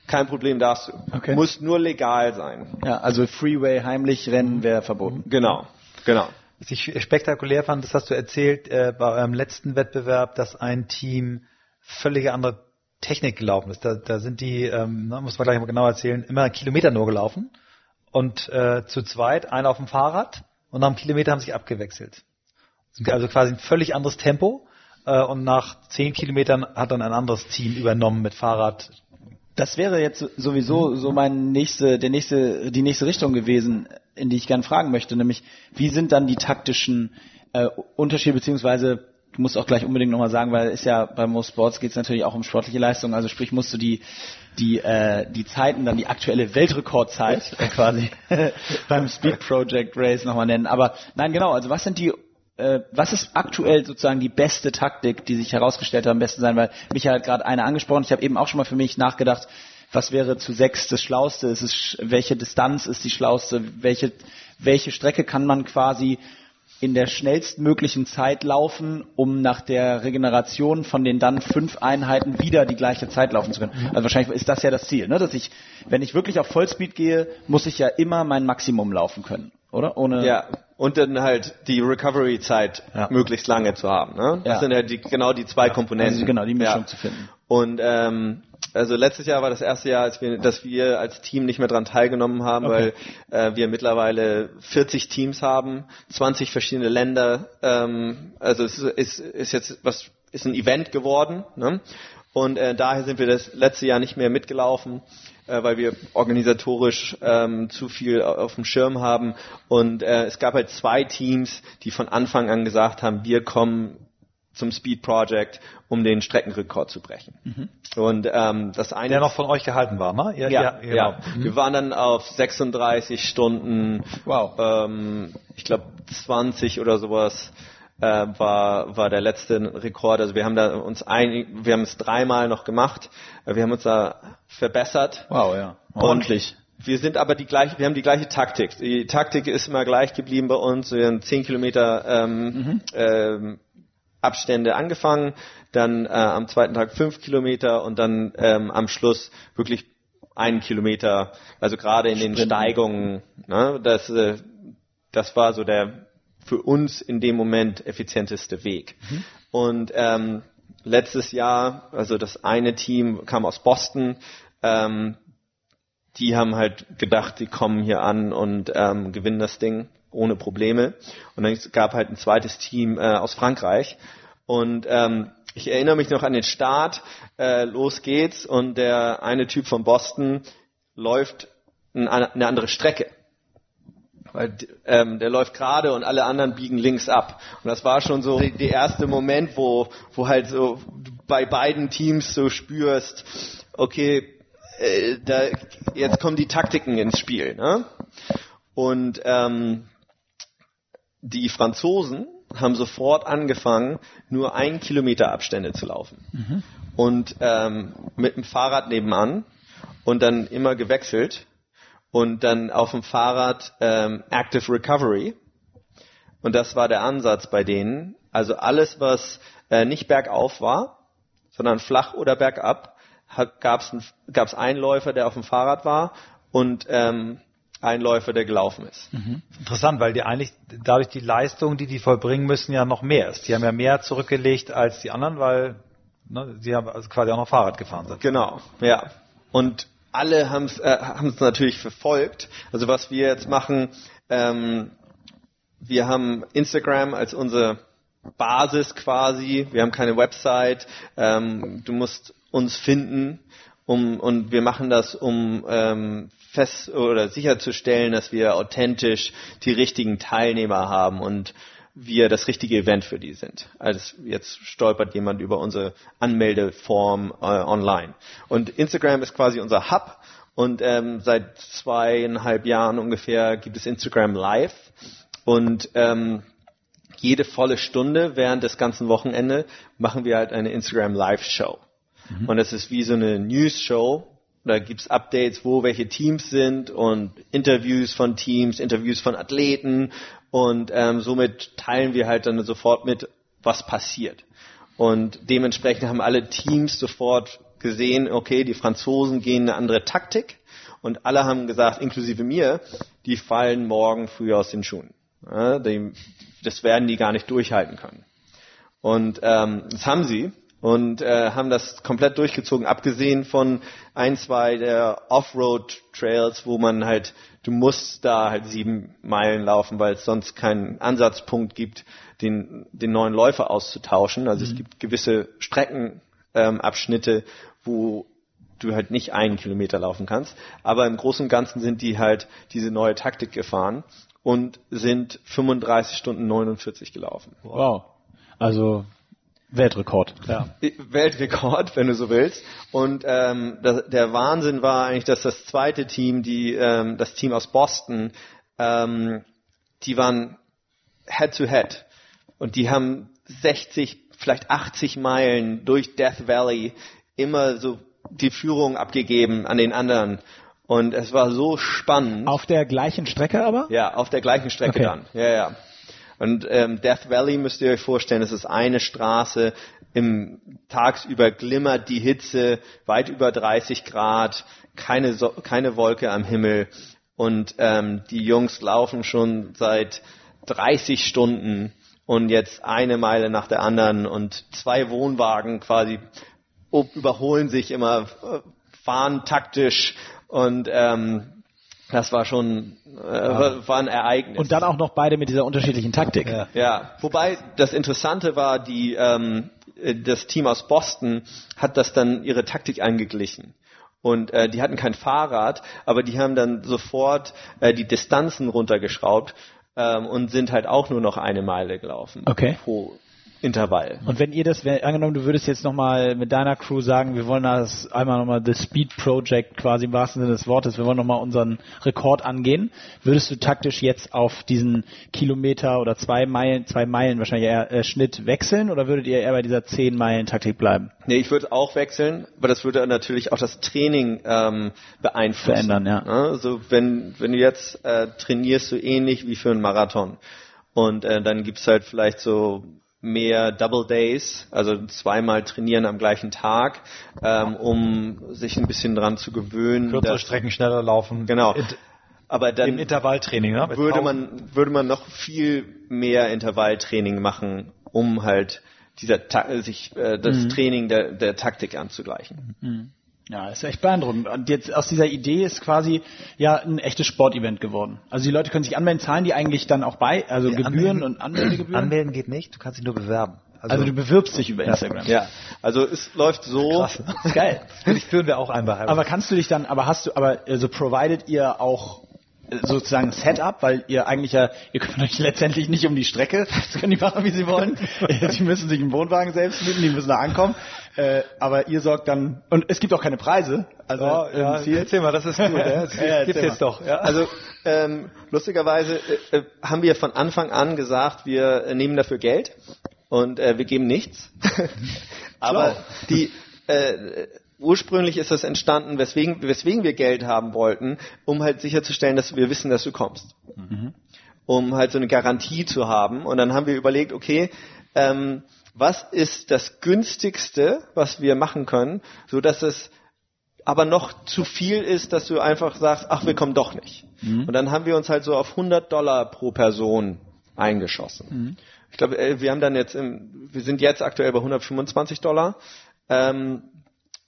kein Problem darfst du. Okay. Muss nur legal sein. Ja, also Freeway heimlich rennen wäre verboten. Genau, genau. Was ich spektakulär fand, das hast du erzählt äh, bei eurem letzten Wettbewerb, dass ein Team völlig andere Technik gelaufen ist. Da, da sind die, ähm, muss man gleich mal genau erzählen, immer Kilometer nur gelaufen und äh, zu zweit, einer auf dem Fahrrad und nach einem Kilometer haben sich abgewechselt. Also quasi ein völlig anderes Tempo äh, und nach zehn Kilometern hat dann ein anderes Team übernommen mit Fahrrad. Das wäre jetzt sowieso so mein nächste, der nächste, die nächste Richtung gewesen, in die ich gerne fragen möchte, nämlich wie sind dann die taktischen äh, Unterschiede beziehungsweise du musst auch gleich unbedingt nochmal sagen, weil ist ja bei Most Sports geht es natürlich auch um sportliche Leistung, also sprich musst du die die äh, die Zeiten dann die aktuelle Weltrekordzeit äh, quasi beim Speed Project Race nochmal nennen. Aber nein, genau, also was sind die äh, was ist aktuell sozusagen die beste Taktik, die sich herausgestellt hat, am besten sein? Weil Michael hat gerade eine angesprochen. Ich habe eben auch schon mal für mich nachgedacht, was wäre zu sechs das Schlauste? Ist es, welche Distanz ist die Schlauste? Welche, welche Strecke kann man quasi in der schnellstmöglichen Zeit laufen, um nach der Regeneration von den dann fünf Einheiten wieder die gleiche Zeit laufen zu können. Also wahrscheinlich ist das ja das Ziel, ne? dass ich, wenn ich wirklich auf Vollspeed gehe, muss ich ja immer mein Maximum laufen können, oder? Ohne ja, und dann halt die Recovery-Zeit ja. möglichst lange zu haben. Ne? Das ja. sind ja die, genau die zwei Komponenten. Also genau, die Mischung ja. zu finden. Und ähm, also letztes Jahr war das erste Jahr, als wir, dass wir als Team nicht mehr dran teilgenommen haben, okay. weil äh, wir mittlerweile 40 Teams haben, 20 verschiedene Länder. Ähm, also es ist, ist jetzt was ist ein Event geworden. Ne? Und äh, daher sind wir das letzte Jahr nicht mehr mitgelaufen, äh, weil wir organisatorisch ähm, zu viel auf dem Schirm haben. Und äh, es gab halt zwei Teams, die von Anfang an gesagt haben, wir kommen zum Speed Project, um den Streckenrekord zu brechen. Mhm. Und ähm, das eine der noch von euch gehalten war, ne? Ja, ja, ja, genau. Mhm. Wir waren dann auf 36 Stunden. Wow. Ähm, ich glaube 20 oder sowas äh, war war der letzte Rekord. Also wir haben da uns ein, wir haben es dreimal noch gemacht. Wir haben uns da verbessert. Wow, ja. Ordentlich. Wir sind aber die gleiche, wir haben die gleiche Taktik. Die Taktik ist immer gleich geblieben bei uns. Wir haben 10 Kilometer ähm, mhm. ähm, Abstände angefangen, dann äh, am zweiten Tag fünf Kilometer und dann ähm, am Schluss wirklich einen Kilometer, also gerade in den Steigungen, ne, das, äh, das war so der für uns in dem Moment effizienteste Weg. Mhm. Und ähm, letztes Jahr, also das eine Team kam aus Boston, ähm, die haben halt gedacht, die kommen hier an und ähm, gewinnen das Ding ohne Probleme. Und dann gab halt ein zweites Team äh, aus Frankreich. Und ähm, ich erinnere mich noch an den Start. Äh, los geht's und der eine Typ von Boston läuft eine andere Strecke. Weil ähm, der läuft gerade und alle anderen biegen links ab. Und das war schon so der erste Moment, wo, wo halt so bei beiden Teams so spürst, okay, äh, da, jetzt kommen die Taktiken ins Spiel. Ne? Und ähm, die Franzosen haben sofort angefangen, nur ein Kilometer Abstände zu laufen. Mhm. Und ähm, mit dem Fahrrad nebenan und dann immer gewechselt und dann auf dem Fahrrad ähm, Active Recovery. Und das war der Ansatz bei denen. Also alles, was äh, nicht bergauf war, sondern flach oder bergab, gab es einen Läufer, der auf dem Fahrrad war und ähm, ein Läufer, der gelaufen ist. Mhm. Interessant, weil die eigentlich dadurch die Leistung, die die vollbringen müssen, ja noch mehr ist. Die haben ja mehr zurückgelegt als die anderen, weil ne, sie haben also quasi auch noch Fahrrad gefahren sind. Genau, ja. Und alle haben es äh, natürlich verfolgt. Also was wir jetzt machen, ähm, wir haben Instagram als unsere Basis quasi. Wir haben keine Website. Ähm, du musst uns finden um, und wir machen das, um ähm, fest oder sicherzustellen, dass wir authentisch die richtigen Teilnehmer haben und wir das richtige Event für die sind. Also jetzt stolpert jemand über unsere Anmeldeform äh, online. Und Instagram ist quasi unser Hub und ähm, seit zweieinhalb Jahren ungefähr gibt es Instagram Live und ähm, jede volle Stunde während des ganzen Wochenende machen wir halt eine Instagram Live Show. Mhm. Und es ist wie so eine News Show. Da gibt's Updates, wo welche Teams sind und Interviews von Teams, Interviews von Athleten und ähm, somit teilen wir halt dann sofort mit, was passiert. Und dementsprechend haben alle Teams sofort gesehen, okay, die Franzosen gehen eine andere Taktik und alle haben gesagt, inklusive mir, die fallen morgen früh aus den Schuhen. Ja, die, das werden die gar nicht durchhalten können. Und ähm, das haben sie und äh, haben das komplett durchgezogen, abgesehen von ein, zwei der Offroad-Trails, wo man halt, du musst da halt sieben Meilen laufen, weil es sonst keinen Ansatzpunkt gibt, den, den neuen Läufer auszutauschen. Also mhm. es gibt gewisse Streckenabschnitte, ähm, wo du halt nicht einen Kilometer laufen kannst. Aber im Großen und Ganzen sind die halt diese neue Taktik gefahren und sind 35 Stunden 49 gelaufen. Wow. Also Weltrekord. Ja. Weltrekord, wenn du so willst. Und ähm, das, der Wahnsinn war eigentlich, dass das zweite Team, die ähm, das Team aus Boston, ähm, die waren Head to Head und die haben 60, vielleicht 80 Meilen durch Death Valley immer so die Führung abgegeben an den anderen. Und es war so spannend. Auf der gleichen Strecke aber? Ja, auf der gleichen Strecke okay. dann. Ja, ja. Und ähm, Death Valley müsst ihr euch vorstellen, es ist eine Straße, im tagsüber glimmert die Hitze, weit über 30 Grad, keine, so keine Wolke am Himmel. Und ähm, die Jungs laufen schon seit 30 Stunden und jetzt eine Meile nach der anderen und zwei Wohnwagen quasi überholen sich immer, fahren taktisch und ähm, das war schon äh, war ein Ereignis. Und dann auch noch beide mit dieser unterschiedlichen Taktik. Ja, ja. wobei das Interessante war, die ähm, das Team aus Boston hat das dann ihre Taktik angeglichen. Und äh, die hatten kein Fahrrad, aber die haben dann sofort äh, die Distanzen runtergeschraubt ähm, und sind halt auch nur noch eine Meile gelaufen okay. pro Intervall. Und wenn ihr das, angenommen, du würdest jetzt nochmal mit deiner Crew sagen, wir wollen das einmal nochmal The Speed Project quasi im wahrsten Sinne des Wortes, wir wollen nochmal unseren Rekord angehen, würdest du taktisch jetzt auf diesen Kilometer oder zwei Meilen, zwei Meilen wahrscheinlich eher äh, Schnitt wechseln oder würdet ihr eher bei dieser zehn Meilen Taktik bleiben? Nee, ich würde auch wechseln, aber das würde natürlich auch das Training ähm, beeinflussen. Verändern, ja. Also wenn, wenn du jetzt äh, trainierst, so ähnlich wie für einen Marathon. Und äh, dann gibt's halt vielleicht so mehr Double Days, also zweimal trainieren am gleichen Tag, ähm, um sich ein bisschen dran zu gewöhnen. Kürzere Strecken schneller laufen. Genau. Aber dann Im Intervalltraining, ne? würde man würde man noch viel mehr Intervalltraining machen, um halt dieser sich äh, das mhm. Training der, der Taktik anzugleichen. Mhm. Ja, ist echt beeindruckend. Und jetzt aus dieser Idee ist quasi ja ein echtes Sportevent geworden. Also die Leute können sich anmelden, zahlen die eigentlich dann auch bei, also ja, Gebühren anmelden, und Anmeldegebühren? Anmelden geht nicht, du kannst dich nur bewerben. Also, also du bewirbst dich über Instagram. Ja, also es läuft so. Krass. Geil. Das führen wir auch ein bei Aber kannst du dich dann, aber hast du, aber also provided ihr auch sozusagen Setup, weil ihr eigentlich ja, ihr könnt euch letztendlich nicht um die Strecke, das können die machen, wie sie wollen. die müssen sich im Wohnwagen selbst mieten, die müssen da ankommen. Äh, aber ihr sorgt dann, und es gibt auch keine Preise. Also oh, ja, viel. erzähl mal, das ist gut. Ja, das ja, gibt's jetzt doch. Ja. Also ähm, lustigerweise äh, äh, haben wir von Anfang an gesagt, wir nehmen dafür Geld und äh, wir geben nichts. aber die äh, ursprünglich ist das entstanden, weswegen, weswegen wir Geld haben wollten, um halt sicherzustellen, dass wir wissen, dass du kommst. Mhm. Um halt so eine Garantie zu haben. Und dann haben wir überlegt, okay, ähm, was ist das günstigste, was wir machen können, so dass es aber noch zu viel ist, dass du einfach sagst, ach, wir kommen doch nicht. Mhm. Und dann haben wir uns halt so auf 100 Dollar pro Person eingeschossen. Mhm. Ich glaube, äh, wir haben dann jetzt, im, wir sind jetzt aktuell bei 125 Dollar. Ähm,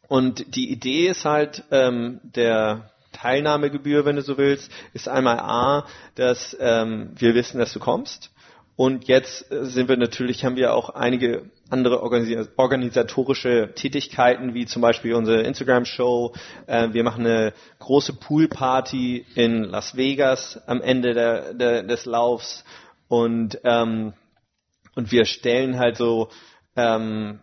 und die Idee ist halt, ähm, der Teilnahmegebühr, wenn du so willst, ist einmal A, dass ähm, wir wissen, dass du kommst. Und jetzt äh, sind wir natürlich, haben wir auch einige andere organisatorische Tätigkeiten, wie zum Beispiel unsere Instagram-Show. Äh, wir machen eine große Poolparty in Las Vegas am Ende der, der, des Laufs. Und, ähm, und wir stellen halt so ähm,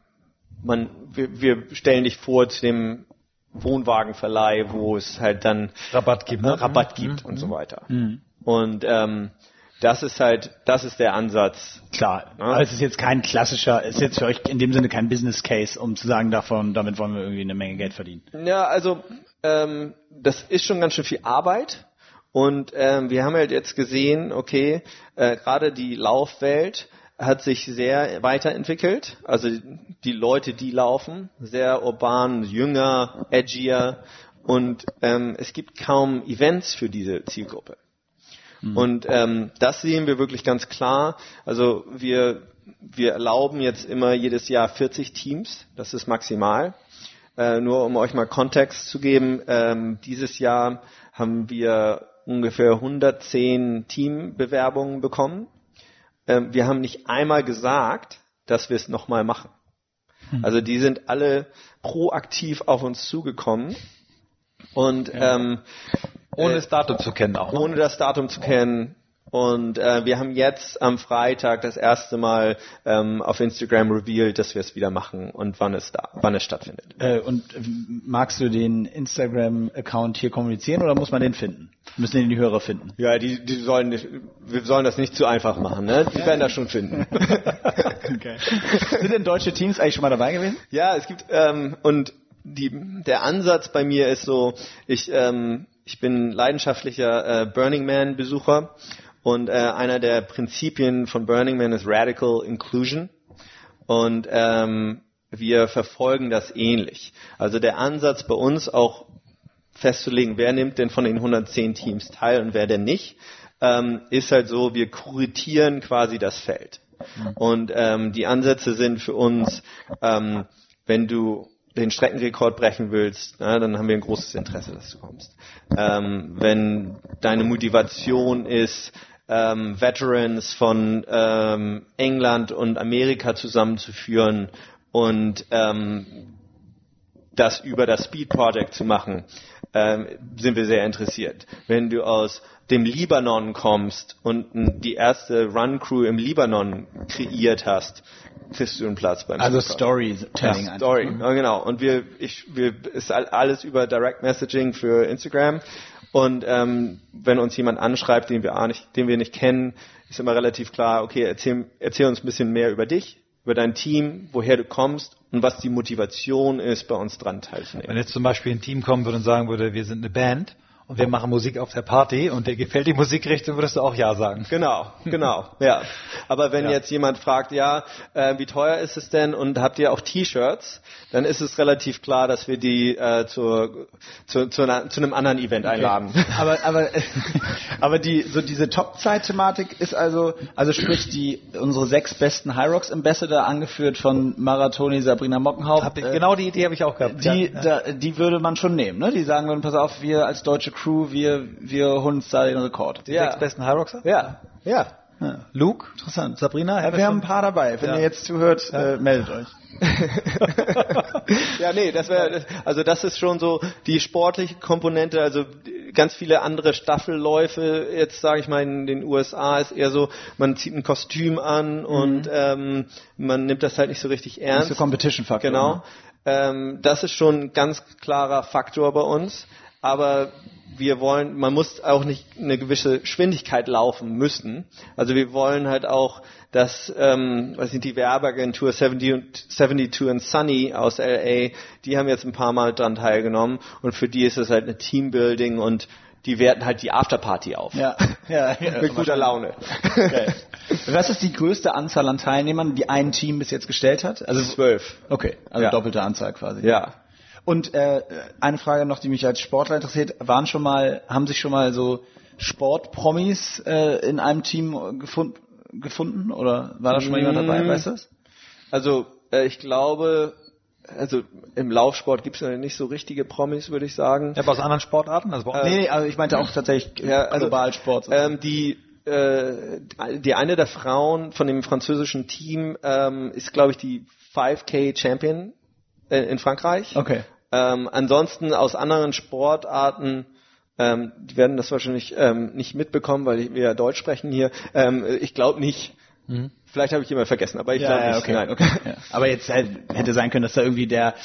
man, wir, wir stellen dich vor zu dem Wohnwagenverleih, wo es halt dann Rabatt gibt, ne? Rabatt gibt mhm. und so weiter. Mhm. Und ähm, das ist halt, das ist der Ansatz. Klar, ja? aber es ist jetzt kein klassischer, es ist jetzt für euch in dem Sinne kein Business Case, um zu sagen, davon, damit wollen wir irgendwie eine Menge Geld verdienen. Ja, also ähm, das ist schon ganz schön viel Arbeit. Und ähm, wir haben halt jetzt gesehen, okay, äh, gerade die Laufwelt hat sich sehr weiterentwickelt. Also die Leute, die laufen, sehr urban, jünger, edgier und ähm, es gibt kaum Events für diese Zielgruppe. Mhm. Und ähm, das sehen wir wirklich ganz klar. Also wir wir erlauben jetzt immer jedes Jahr 40 Teams, das ist maximal. Äh, nur um euch mal Kontext zu geben, ähm, dieses Jahr haben wir ungefähr 110 Teambewerbungen bekommen wir haben nicht einmal gesagt, dass wir es nochmal machen. Hm. Also die sind alle proaktiv auf uns zugekommen und ja. ähm, ohne äh, das Datum zu kennen auch. Ne? Ohne das Datum zu kennen. Und äh, wir haben jetzt am Freitag das erste Mal ähm, auf Instagram revealed, dass wir es wieder machen und wann es da, wann es stattfindet. Äh, und äh, magst du den Instagram-Account hier kommunizieren oder muss man den finden? Müssen den die Hörer finden? Ja, die, die sollen nicht, wir sollen das nicht zu einfach machen, ne? Die werden das schon finden. okay. Sind denn deutsche Teams eigentlich schon mal dabei gewesen? Ja, es gibt ähm, und die, der Ansatz bei mir ist so, ich ähm, ich bin leidenschaftlicher äh, Burning Man Besucher Und äh, einer der Prinzipien von Burning Man ist Radical Inclusion. Und ähm, wir verfolgen das ähnlich. Also der Ansatz bei uns auch festzulegen, wer nimmt denn von den 110 Teams teil und wer denn nicht, ähm, ist halt so, wir kuratieren quasi das Feld. Und ähm, die Ansätze sind für uns, ähm, wenn du den Streckenrekord brechen willst, na, dann haben wir ein großes Interesse, dass du kommst. Ähm, wenn deine Motivation ist, ähm, Veterans von ähm, England und Amerika zusammenzuführen und ähm, das über das Speed Project zu machen, ähm, sind wir sehr interessiert. Wenn du aus dem Libanon kommst und die erste Run Crew im Libanon kreiert hast, kriegst du einen Platz beim Also. Storytelling. Ja, Story, ja, genau. Und wir, ich, wir, ist all- alles über Direct Messaging für Instagram. Und ähm, wenn uns jemand anschreibt, den wir, auch nicht, den wir nicht kennen, ist immer relativ klar, okay, erzähl, erzähl uns ein bisschen mehr über dich, über dein Team, woher du kommst und was die Motivation ist, bei uns dran Wenn teilzunehmen. jetzt zum Beispiel ein Team kommen würde und sagen würde, wir sind eine Band und wir machen Musik auf der Party und dir gefällt die Musikrichtung, würdest du auch Ja sagen. Genau, genau, ja. Aber wenn Ja. jetzt jemand fragt, ja, äh, wie teuer ist es denn und habt ihr auch T-Shirts, dann ist es relativ klar, dass wir die äh, zur, zu, zu, einer, zu einem anderen Event einladen. aber aber aber die so diese Top-Zeit-Thematik ist also also sprich die unsere sechs besten Hyrox Ambassador angeführt von Marathoni Sabrina Mockenhaupt. Äh, genau die Idee habe ich auch gehabt. die, ja. da, die würde man schon nehmen, ne? Die sagen würden, pass auf, wir als deutsche Crew, wir, wir holen uns da den Rekord. die sechs besten High Rockser? Ja. Ja. ja. Luke? Interessant. Sabrina? Ja, wir haben ein paar dabei. Wenn Ja. ihr jetzt zuhört, äh, meldet euch. ja, nee, das wäre, also das ist schon so die sportliche Komponente, also ganz viele andere Staffelläufe, jetzt sage ich mal in den USA ist eher so, man zieht ein Kostüm an und ähm, man nimmt das halt nicht so richtig ernst. so Competition-Faktor. Genau. ne? Ähm, das ist schon ein ganz klarer Faktor bei uns. Aber wir wollen, man muss auch nicht eine gewisse Geschwindigkeit laufen müssen. Also wir wollen halt auch, dass, ähm, was sind die Werbeagentur 70 und, 72 and Sunny aus LA, die haben jetzt ein paar Mal dran teilgenommen und für die ist es halt eine Teambuilding und die werten halt die Afterparty auf. Ja, ja, ja. Mit guter Laune. Geil. Was ist die größte Anzahl an Teilnehmern, die ein Team bis jetzt gestellt hat? Also Zwölf. Okay, also Ja. doppelte Anzahl quasi. Ja. Und äh, eine Frage noch, die mich als Sportler interessiert: Waren schon mal, haben sich schon mal so Sportpromis äh, in einem Team gefund, gefunden? Oder war da schon mal jemand dabei? Mm. Weißt du das? Also äh, ich glaube, also im Laufsport gibt es ja nicht so richtige Promis, würde ich sagen. Ja, aber aus anderen Sportarten? Also nee, nee, also ich meinte auch tatsächlich Ja, also, Globalsport. Ähm, die äh, die eine der Frauen von dem französischen Team ähm, ist, glaube ich, die 5K Champion äh, in Frankreich. okay. Ähm, ansonsten aus anderen Sportarten, ähm, die werden das wahrscheinlich ähm, nicht mitbekommen, weil wir ja Deutsch sprechen hier. Ähm, ich glaube nicht. Vielleicht habe ich jemand vergessen, aber ich Mhm. Ja, glaube ja, nicht. okay, Nein. okay. Ja. Aber jetzt äh, hätte sein können, dass da irgendwie der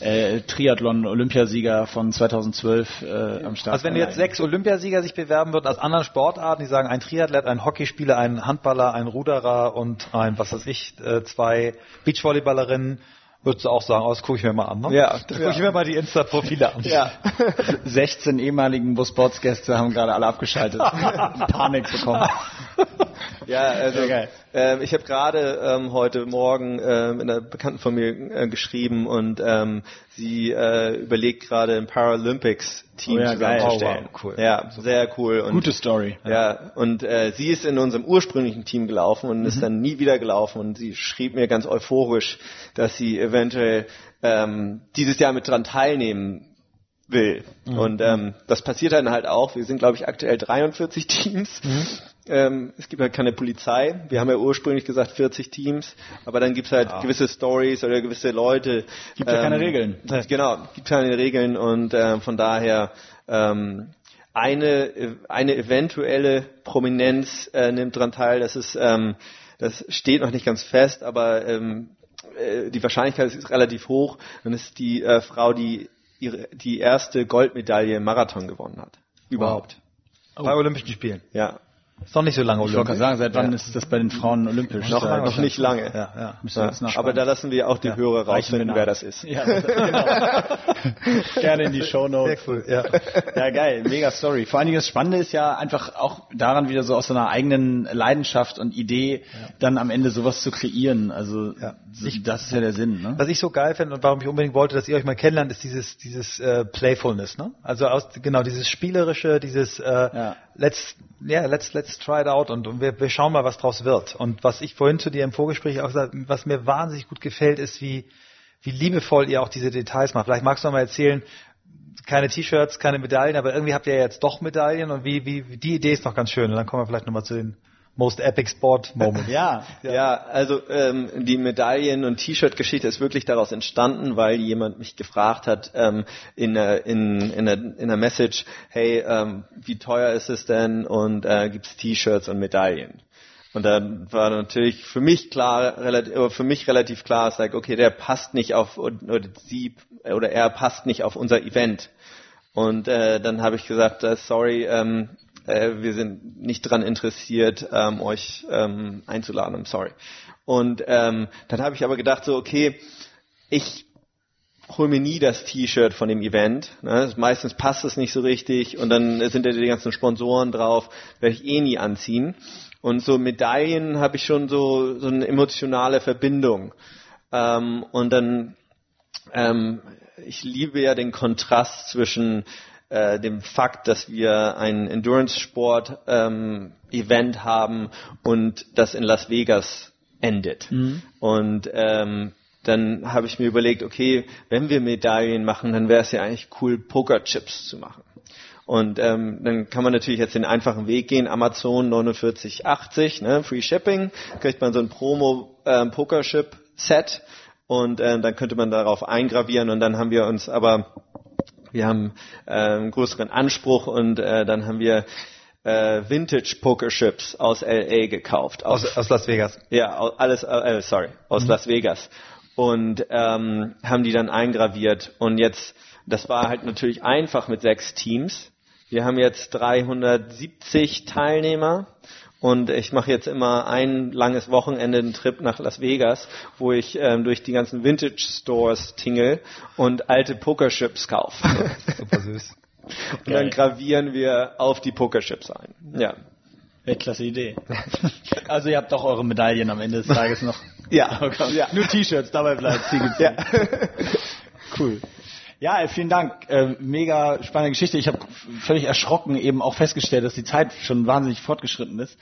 äh, Triathlon-Olympiasieger von 2012 äh, am Start Also wenn jetzt sechs Olympiasieger sich bewerben würden aus anderen Sportarten, die sagen ein Triathlet, ein Hockeyspieler, ein Handballer, ein Ruderer und ein, was weiß ich, äh, zwei Beachvolleyballerinnen, würdest du auch sagen, oh, das gucke ich mir mal an, ne? Ja, Da ja. gucke ich mir mal die Insta-Profile an. Ja. 16 ehemaligen Bus-Sports-Gäste haben gerade alle abgeschaltet. Panik bekommen. Ja, also Sehr geil. Ähm, ich habe gerade ähm, heute Morgen ähm, in einer Bekannten von mir äh, geschrieben und ähm, sie äh, überlegt gerade ein Paralympics-Team Oh ja, zusammenzustellen. Oh, wow, cool. Ja, sehr cool. Und, Gute Story. Ja, und äh, sie ist in unserem ursprünglichen Team gelaufen und Mhm. ist dann nie wieder gelaufen und sie schrieb mir ganz euphorisch, dass sie eventuell ähm, dieses Jahr mit dran teilnehmen will. Mhm. Und ähm, das passiert dann halt auch. Wir sind, glaube ich, aktuell 43 Teams. Mhm. Ähm, es gibt halt keine Polizei. Wir haben ja ursprünglich gesagt 40 Teams, aber dann gibt es halt gewisse Stories oder gewisse Leute. Gibt ja keine Regeln. Genau, gibt keine Regeln und äh, von daher ähm, eine, eine eventuelle Prominenz äh, nimmt daran teil. Das ist, ähm, das steht noch nicht ganz fest, aber ähm, äh, die Wahrscheinlichkeit ist relativ hoch. Es ist die äh, Frau, die ihre, die erste Goldmedaille im Marathon gewonnen hat. Überhaupt. Bei Olympischen Spielen. Ja. Ist noch nicht so lange olympisch. Ich wollte sagen, seit wann ja. ist das bei den Frauen olympisch? Noch, lange noch nicht lange. Ja, ja. Aber da lassen wir auch die ja. Hörer rausfinden, wer das ist. Ja, genau. Gerne in die Show Notes. Sehr cool, ja. ja, geil, mega Story. Vor allen Dingen das Spannende ist ja einfach auch daran wieder so aus so einer eigenen Leidenschaft und Idee dann am Ende sowas zu kreieren. Also ich, das ist ja der Sinn. Ne? Was ich so geil finde und warum ich unbedingt wollte, dass ihr euch mal kennenlernt, ist dieses dieses äh, Playfulness. Ne? Also aus genau dieses spielerische, dieses äh, let's yeah, let's let's try it out und, und wir, wir schauen mal, was draus wird. Und was ich vorhin zu dir im Vorgespräch auch gesagt, was mir wahnsinnig gut gefällt, ist wie wie liebevoll ihr auch diese Details macht. Vielleicht magst du noch mal erzählen, keine T-Shirts, keine Medaillen, aber irgendwie habt ihr ja jetzt doch Medaillen und wie, wie, die Idee ist noch ganz schön. Und dann kommen wir vielleicht nochmal zu den Most Epic Sport Moment. ja, ja, ja, also ähm, die Medaillen- und T-Shirt-Geschichte ist wirklich daraus entstanden, weil jemand mich gefragt hat ähm, in, der, in, in, der, in der Message, hey, ähm, wie teuer ist es denn und äh, gibt es T-Shirts und Medaillen? Und dann war natürlich für mich klar, relativ, für mich relativ klar, es like, okay, der passt nicht auf oder sie oder er passt nicht auf unser Event. Und äh, dann habe ich gesagt, äh, sorry, ähm, äh, wir sind nicht daran interessiert, ähm, euch ähm, einzuladen, I'm sorry. Und ähm, dann habe ich aber gedacht, so, okay, ich hol mir nie das T-Shirt von dem Event. Ne? Meistens passt es nicht so richtig und dann sind da die ganzen Sponsoren drauf, werde ich eh nie anziehen. Und so Medaillen habe ich schon so, so eine emotionale Verbindung. Ähm, und dann, ähm, ich liebe ja den Kontrast zwischen äh, dem Fakt, dass wir ein Endurance-Sport-Event ähm, haben und das in Las Vegas endet. Mhm. Und ähm, dann habe ich mir überlegt, okay, wenn wir Medaillen machen, dann wäre es ja eigentlich cool, Pokerchips zu machen. Und ähm, dann kann man natürlich jetzt den einfachen Weg gehen, Amazon 49,80, ne, Free Shipping, kriegt man so ein Promo ähm, Pokerchip Set und äh, dann könnte man darauf eingravieren und dann haben wir uns aber wir haben äh, einen größeren Anspruch und äh, dann haben wir äh, Vintage Poker Chips aus LA gekauft. Aus, aus, aus Las Vegas. Ja, alles, äh, sorry, aus mhm. Las Vegas. Und ähm, haben die dann eingraviert. Und jetzt, das war halt natürlich einfach mit sechs Teams. Wir haben jetzt 370 Teilnehmer und ich mache jetzt immer ein langes Wochenende einen Trip nach Las Vegas, wo ich ähm, durch die ganzen Vintage Stores tingle und alte Pokerships kaufe. Super süß. und dann gravieren wir auf die Pokerships ein. Ja. klasse Idee. Also ihr habt doch eure Medaillen am Ende des Tages noch. ja. Okay. ja. Nur T-Shirts, dabei bleibt ja. Cool. Ja, vielen Dank. Äh, mega spannende Geschichte. Ich habe völlig erschrocken eben auch festgestellt, dass die Zeit schon wahnsinnig fortgeschritten ist.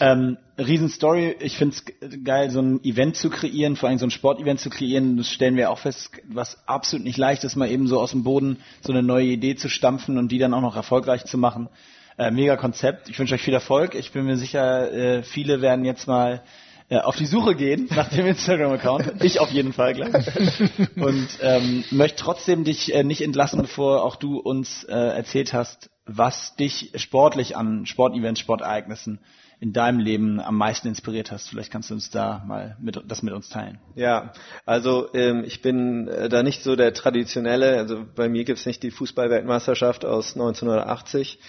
Ähm, Riesenstory. Ich finde es geil, so ein Event zu kreieren, vor allem so ein Sportevent zu kreieren. Das stellen wir auch fest, was absolut nicht leicht ist, mal eben so aus dem Boden so eine neue Idee zu stampfen und die dann auch noch erfolgreich zu machen. Äh, mega Konzept. Ich wünsche euch viel Erfolg. Ich bin mir sicher, äh, viele werden jetzt mal ja, auf die Suche gehen nach dem Instagram-Account. Ich auf jeden Fall gleich. Und ähm, möchte trotzdem dich äh, nicht entlassen, bevor auch du uns äh, erzählt hast, was dich sportlich an Sportevents, Sportereignissen in deinem Leben am meisten inspiriert hast. Vielleicht kannst du uns da mal mit, das mit uns teilen. Ja, also ähm, ich bin äh, da nicht so der traditionelle, also bei mir gibt's nicht die Fußballweltmeisterschaft aus 1980.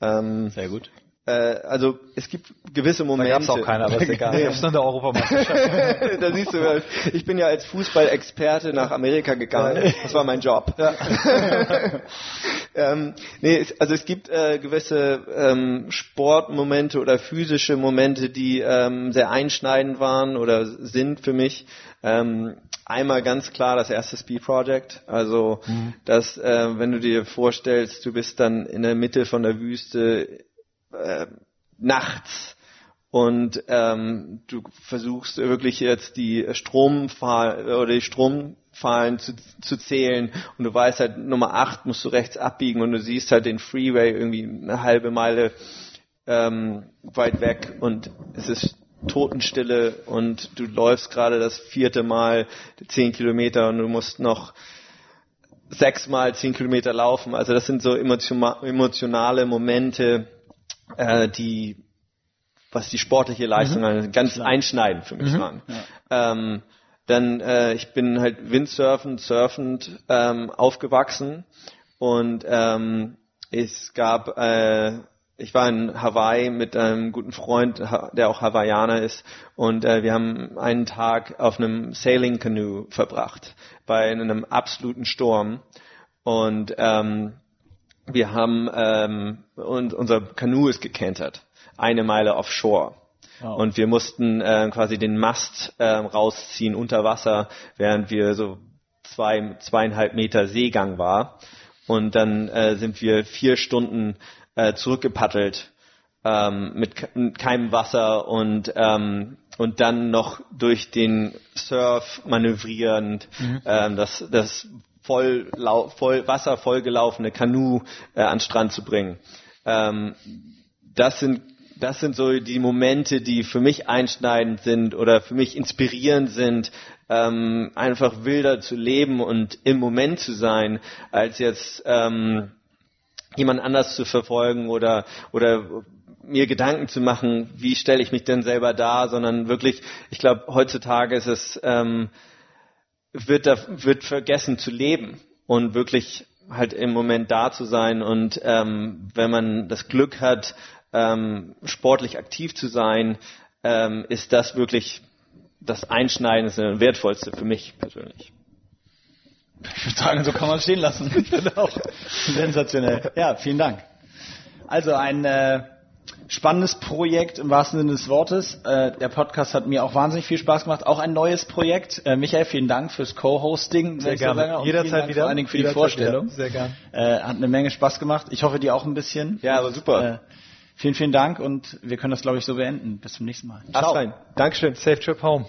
Ähm, Sehr gut. Äh, also es gibt gewisse Momente. Da gab's auch keiner, aber ist egal. nee. Gab's nur eine Europameisterschaft. da siehst du, ich bin ja als Fußballexperte nach Amerika gegangen. Das war mein Job. Ja. ähm, nee, also es gibt äh, gewisse ähm, Sportmomente oder physische Momente, die ähm, sehr einschneidend waren oder sind für mich. Ähm, einmal ganz klar das erste Speed Project, also mhm. dass äh, wenn du dir vorstellst, du bist dann in der Mitte von der Wüste äh, nachts. Und ähm, du versuchst wirklich jetzt die Stromfahlen oder die Stromfahlen zu, zu zählen. Und du weißt halt Nummer 8 musst du rechts abbiegen und du siehst halt den Freeway irgendwie eine halbe Meile ähm, weit weg. Und es ist Totenstille und du läufst gerade das vierte Mal zehn Kilometer und du musst noch sechsmal zehn Kilometer laufen. Also das sind so emotionale Momente, äh, die, was die sportliche Leistung mhm. ganz einschneidend für mich mhm. waren. Ja. Ähm, dann, äh, ich bin halt windsurfend, surfend ähm, aufgewachsen und ähm, es gab äh, ich war in Hawaii mit einem guten Freund, der auch Hawaiianer ist, und äh, wir haben einen Tag auf einem Sailing Canoe verbracht bei einem absoluten Sturm. Und ähm, wir haben ähm, und unser Kanu ist gekentert, eine Meile offshore. Oh. Und wir mussten äh, quasi den Mast äh, rausziehen unter Wasser, während wir so zwei, zweieinhalb Meter Seegang war. Und dann äh, sind wir vier Stunden äh, zurückgepaddelt ähm, mit keinem Wasser und ähm, und dann noch durch den Surf manövrierend mhm. ähm, das das voll, voll Wasser vollgelaufene Kanu äh, an Strand zu bringen. Ähm, das sind das sind so die Momente, die für mich einschneidend sind oder für mich inspirierend sind, ähm, einfach wilder zu leben und im Moment zu sein, als jetzt ähm, jemand anders zu verfolgen oder oder mir Gedanken zu machen, wie stelle ich mich denn selber dar, sondern wirklich, ich glaube, heutzutage ist es ähm, wird da wird vergessen zu leben und wirklich halt im Moment da zu sein und ähm, wenn man das Glück hat, ähm, sportlich aktiv zu sein, ähm, ist das wirklich das Einschneidendste und Wertvollste für mich persönlich. Ich würde sagen, so kann man es stehen lassen. Auch sensationell. Ja, vielen Dank. Also ein äh, spannendes Projekt im wahrsten Sinne des Wortes. Äh, der Podcast hat mir auch wahnsinnig viel Spaß gemacht. Auch ein neues Projekt. Äh, Michael, vielen Dank fürs Co-Hosting. Sehr gerne. Jederzeit wieder. Vor allen Dingen für die Vorstellung. Wieder. Sehr gerne. Äh, hat eine Menge Spaß gemacht. Ich hoffe, dir auch ein bisschen. Ja, aber super. Äh, vielen, vielen Dank und wir können das, glaube ich, so beenden. Bis zum nächsten Mal. Ciao. Dankeschön. Safe Trip Home.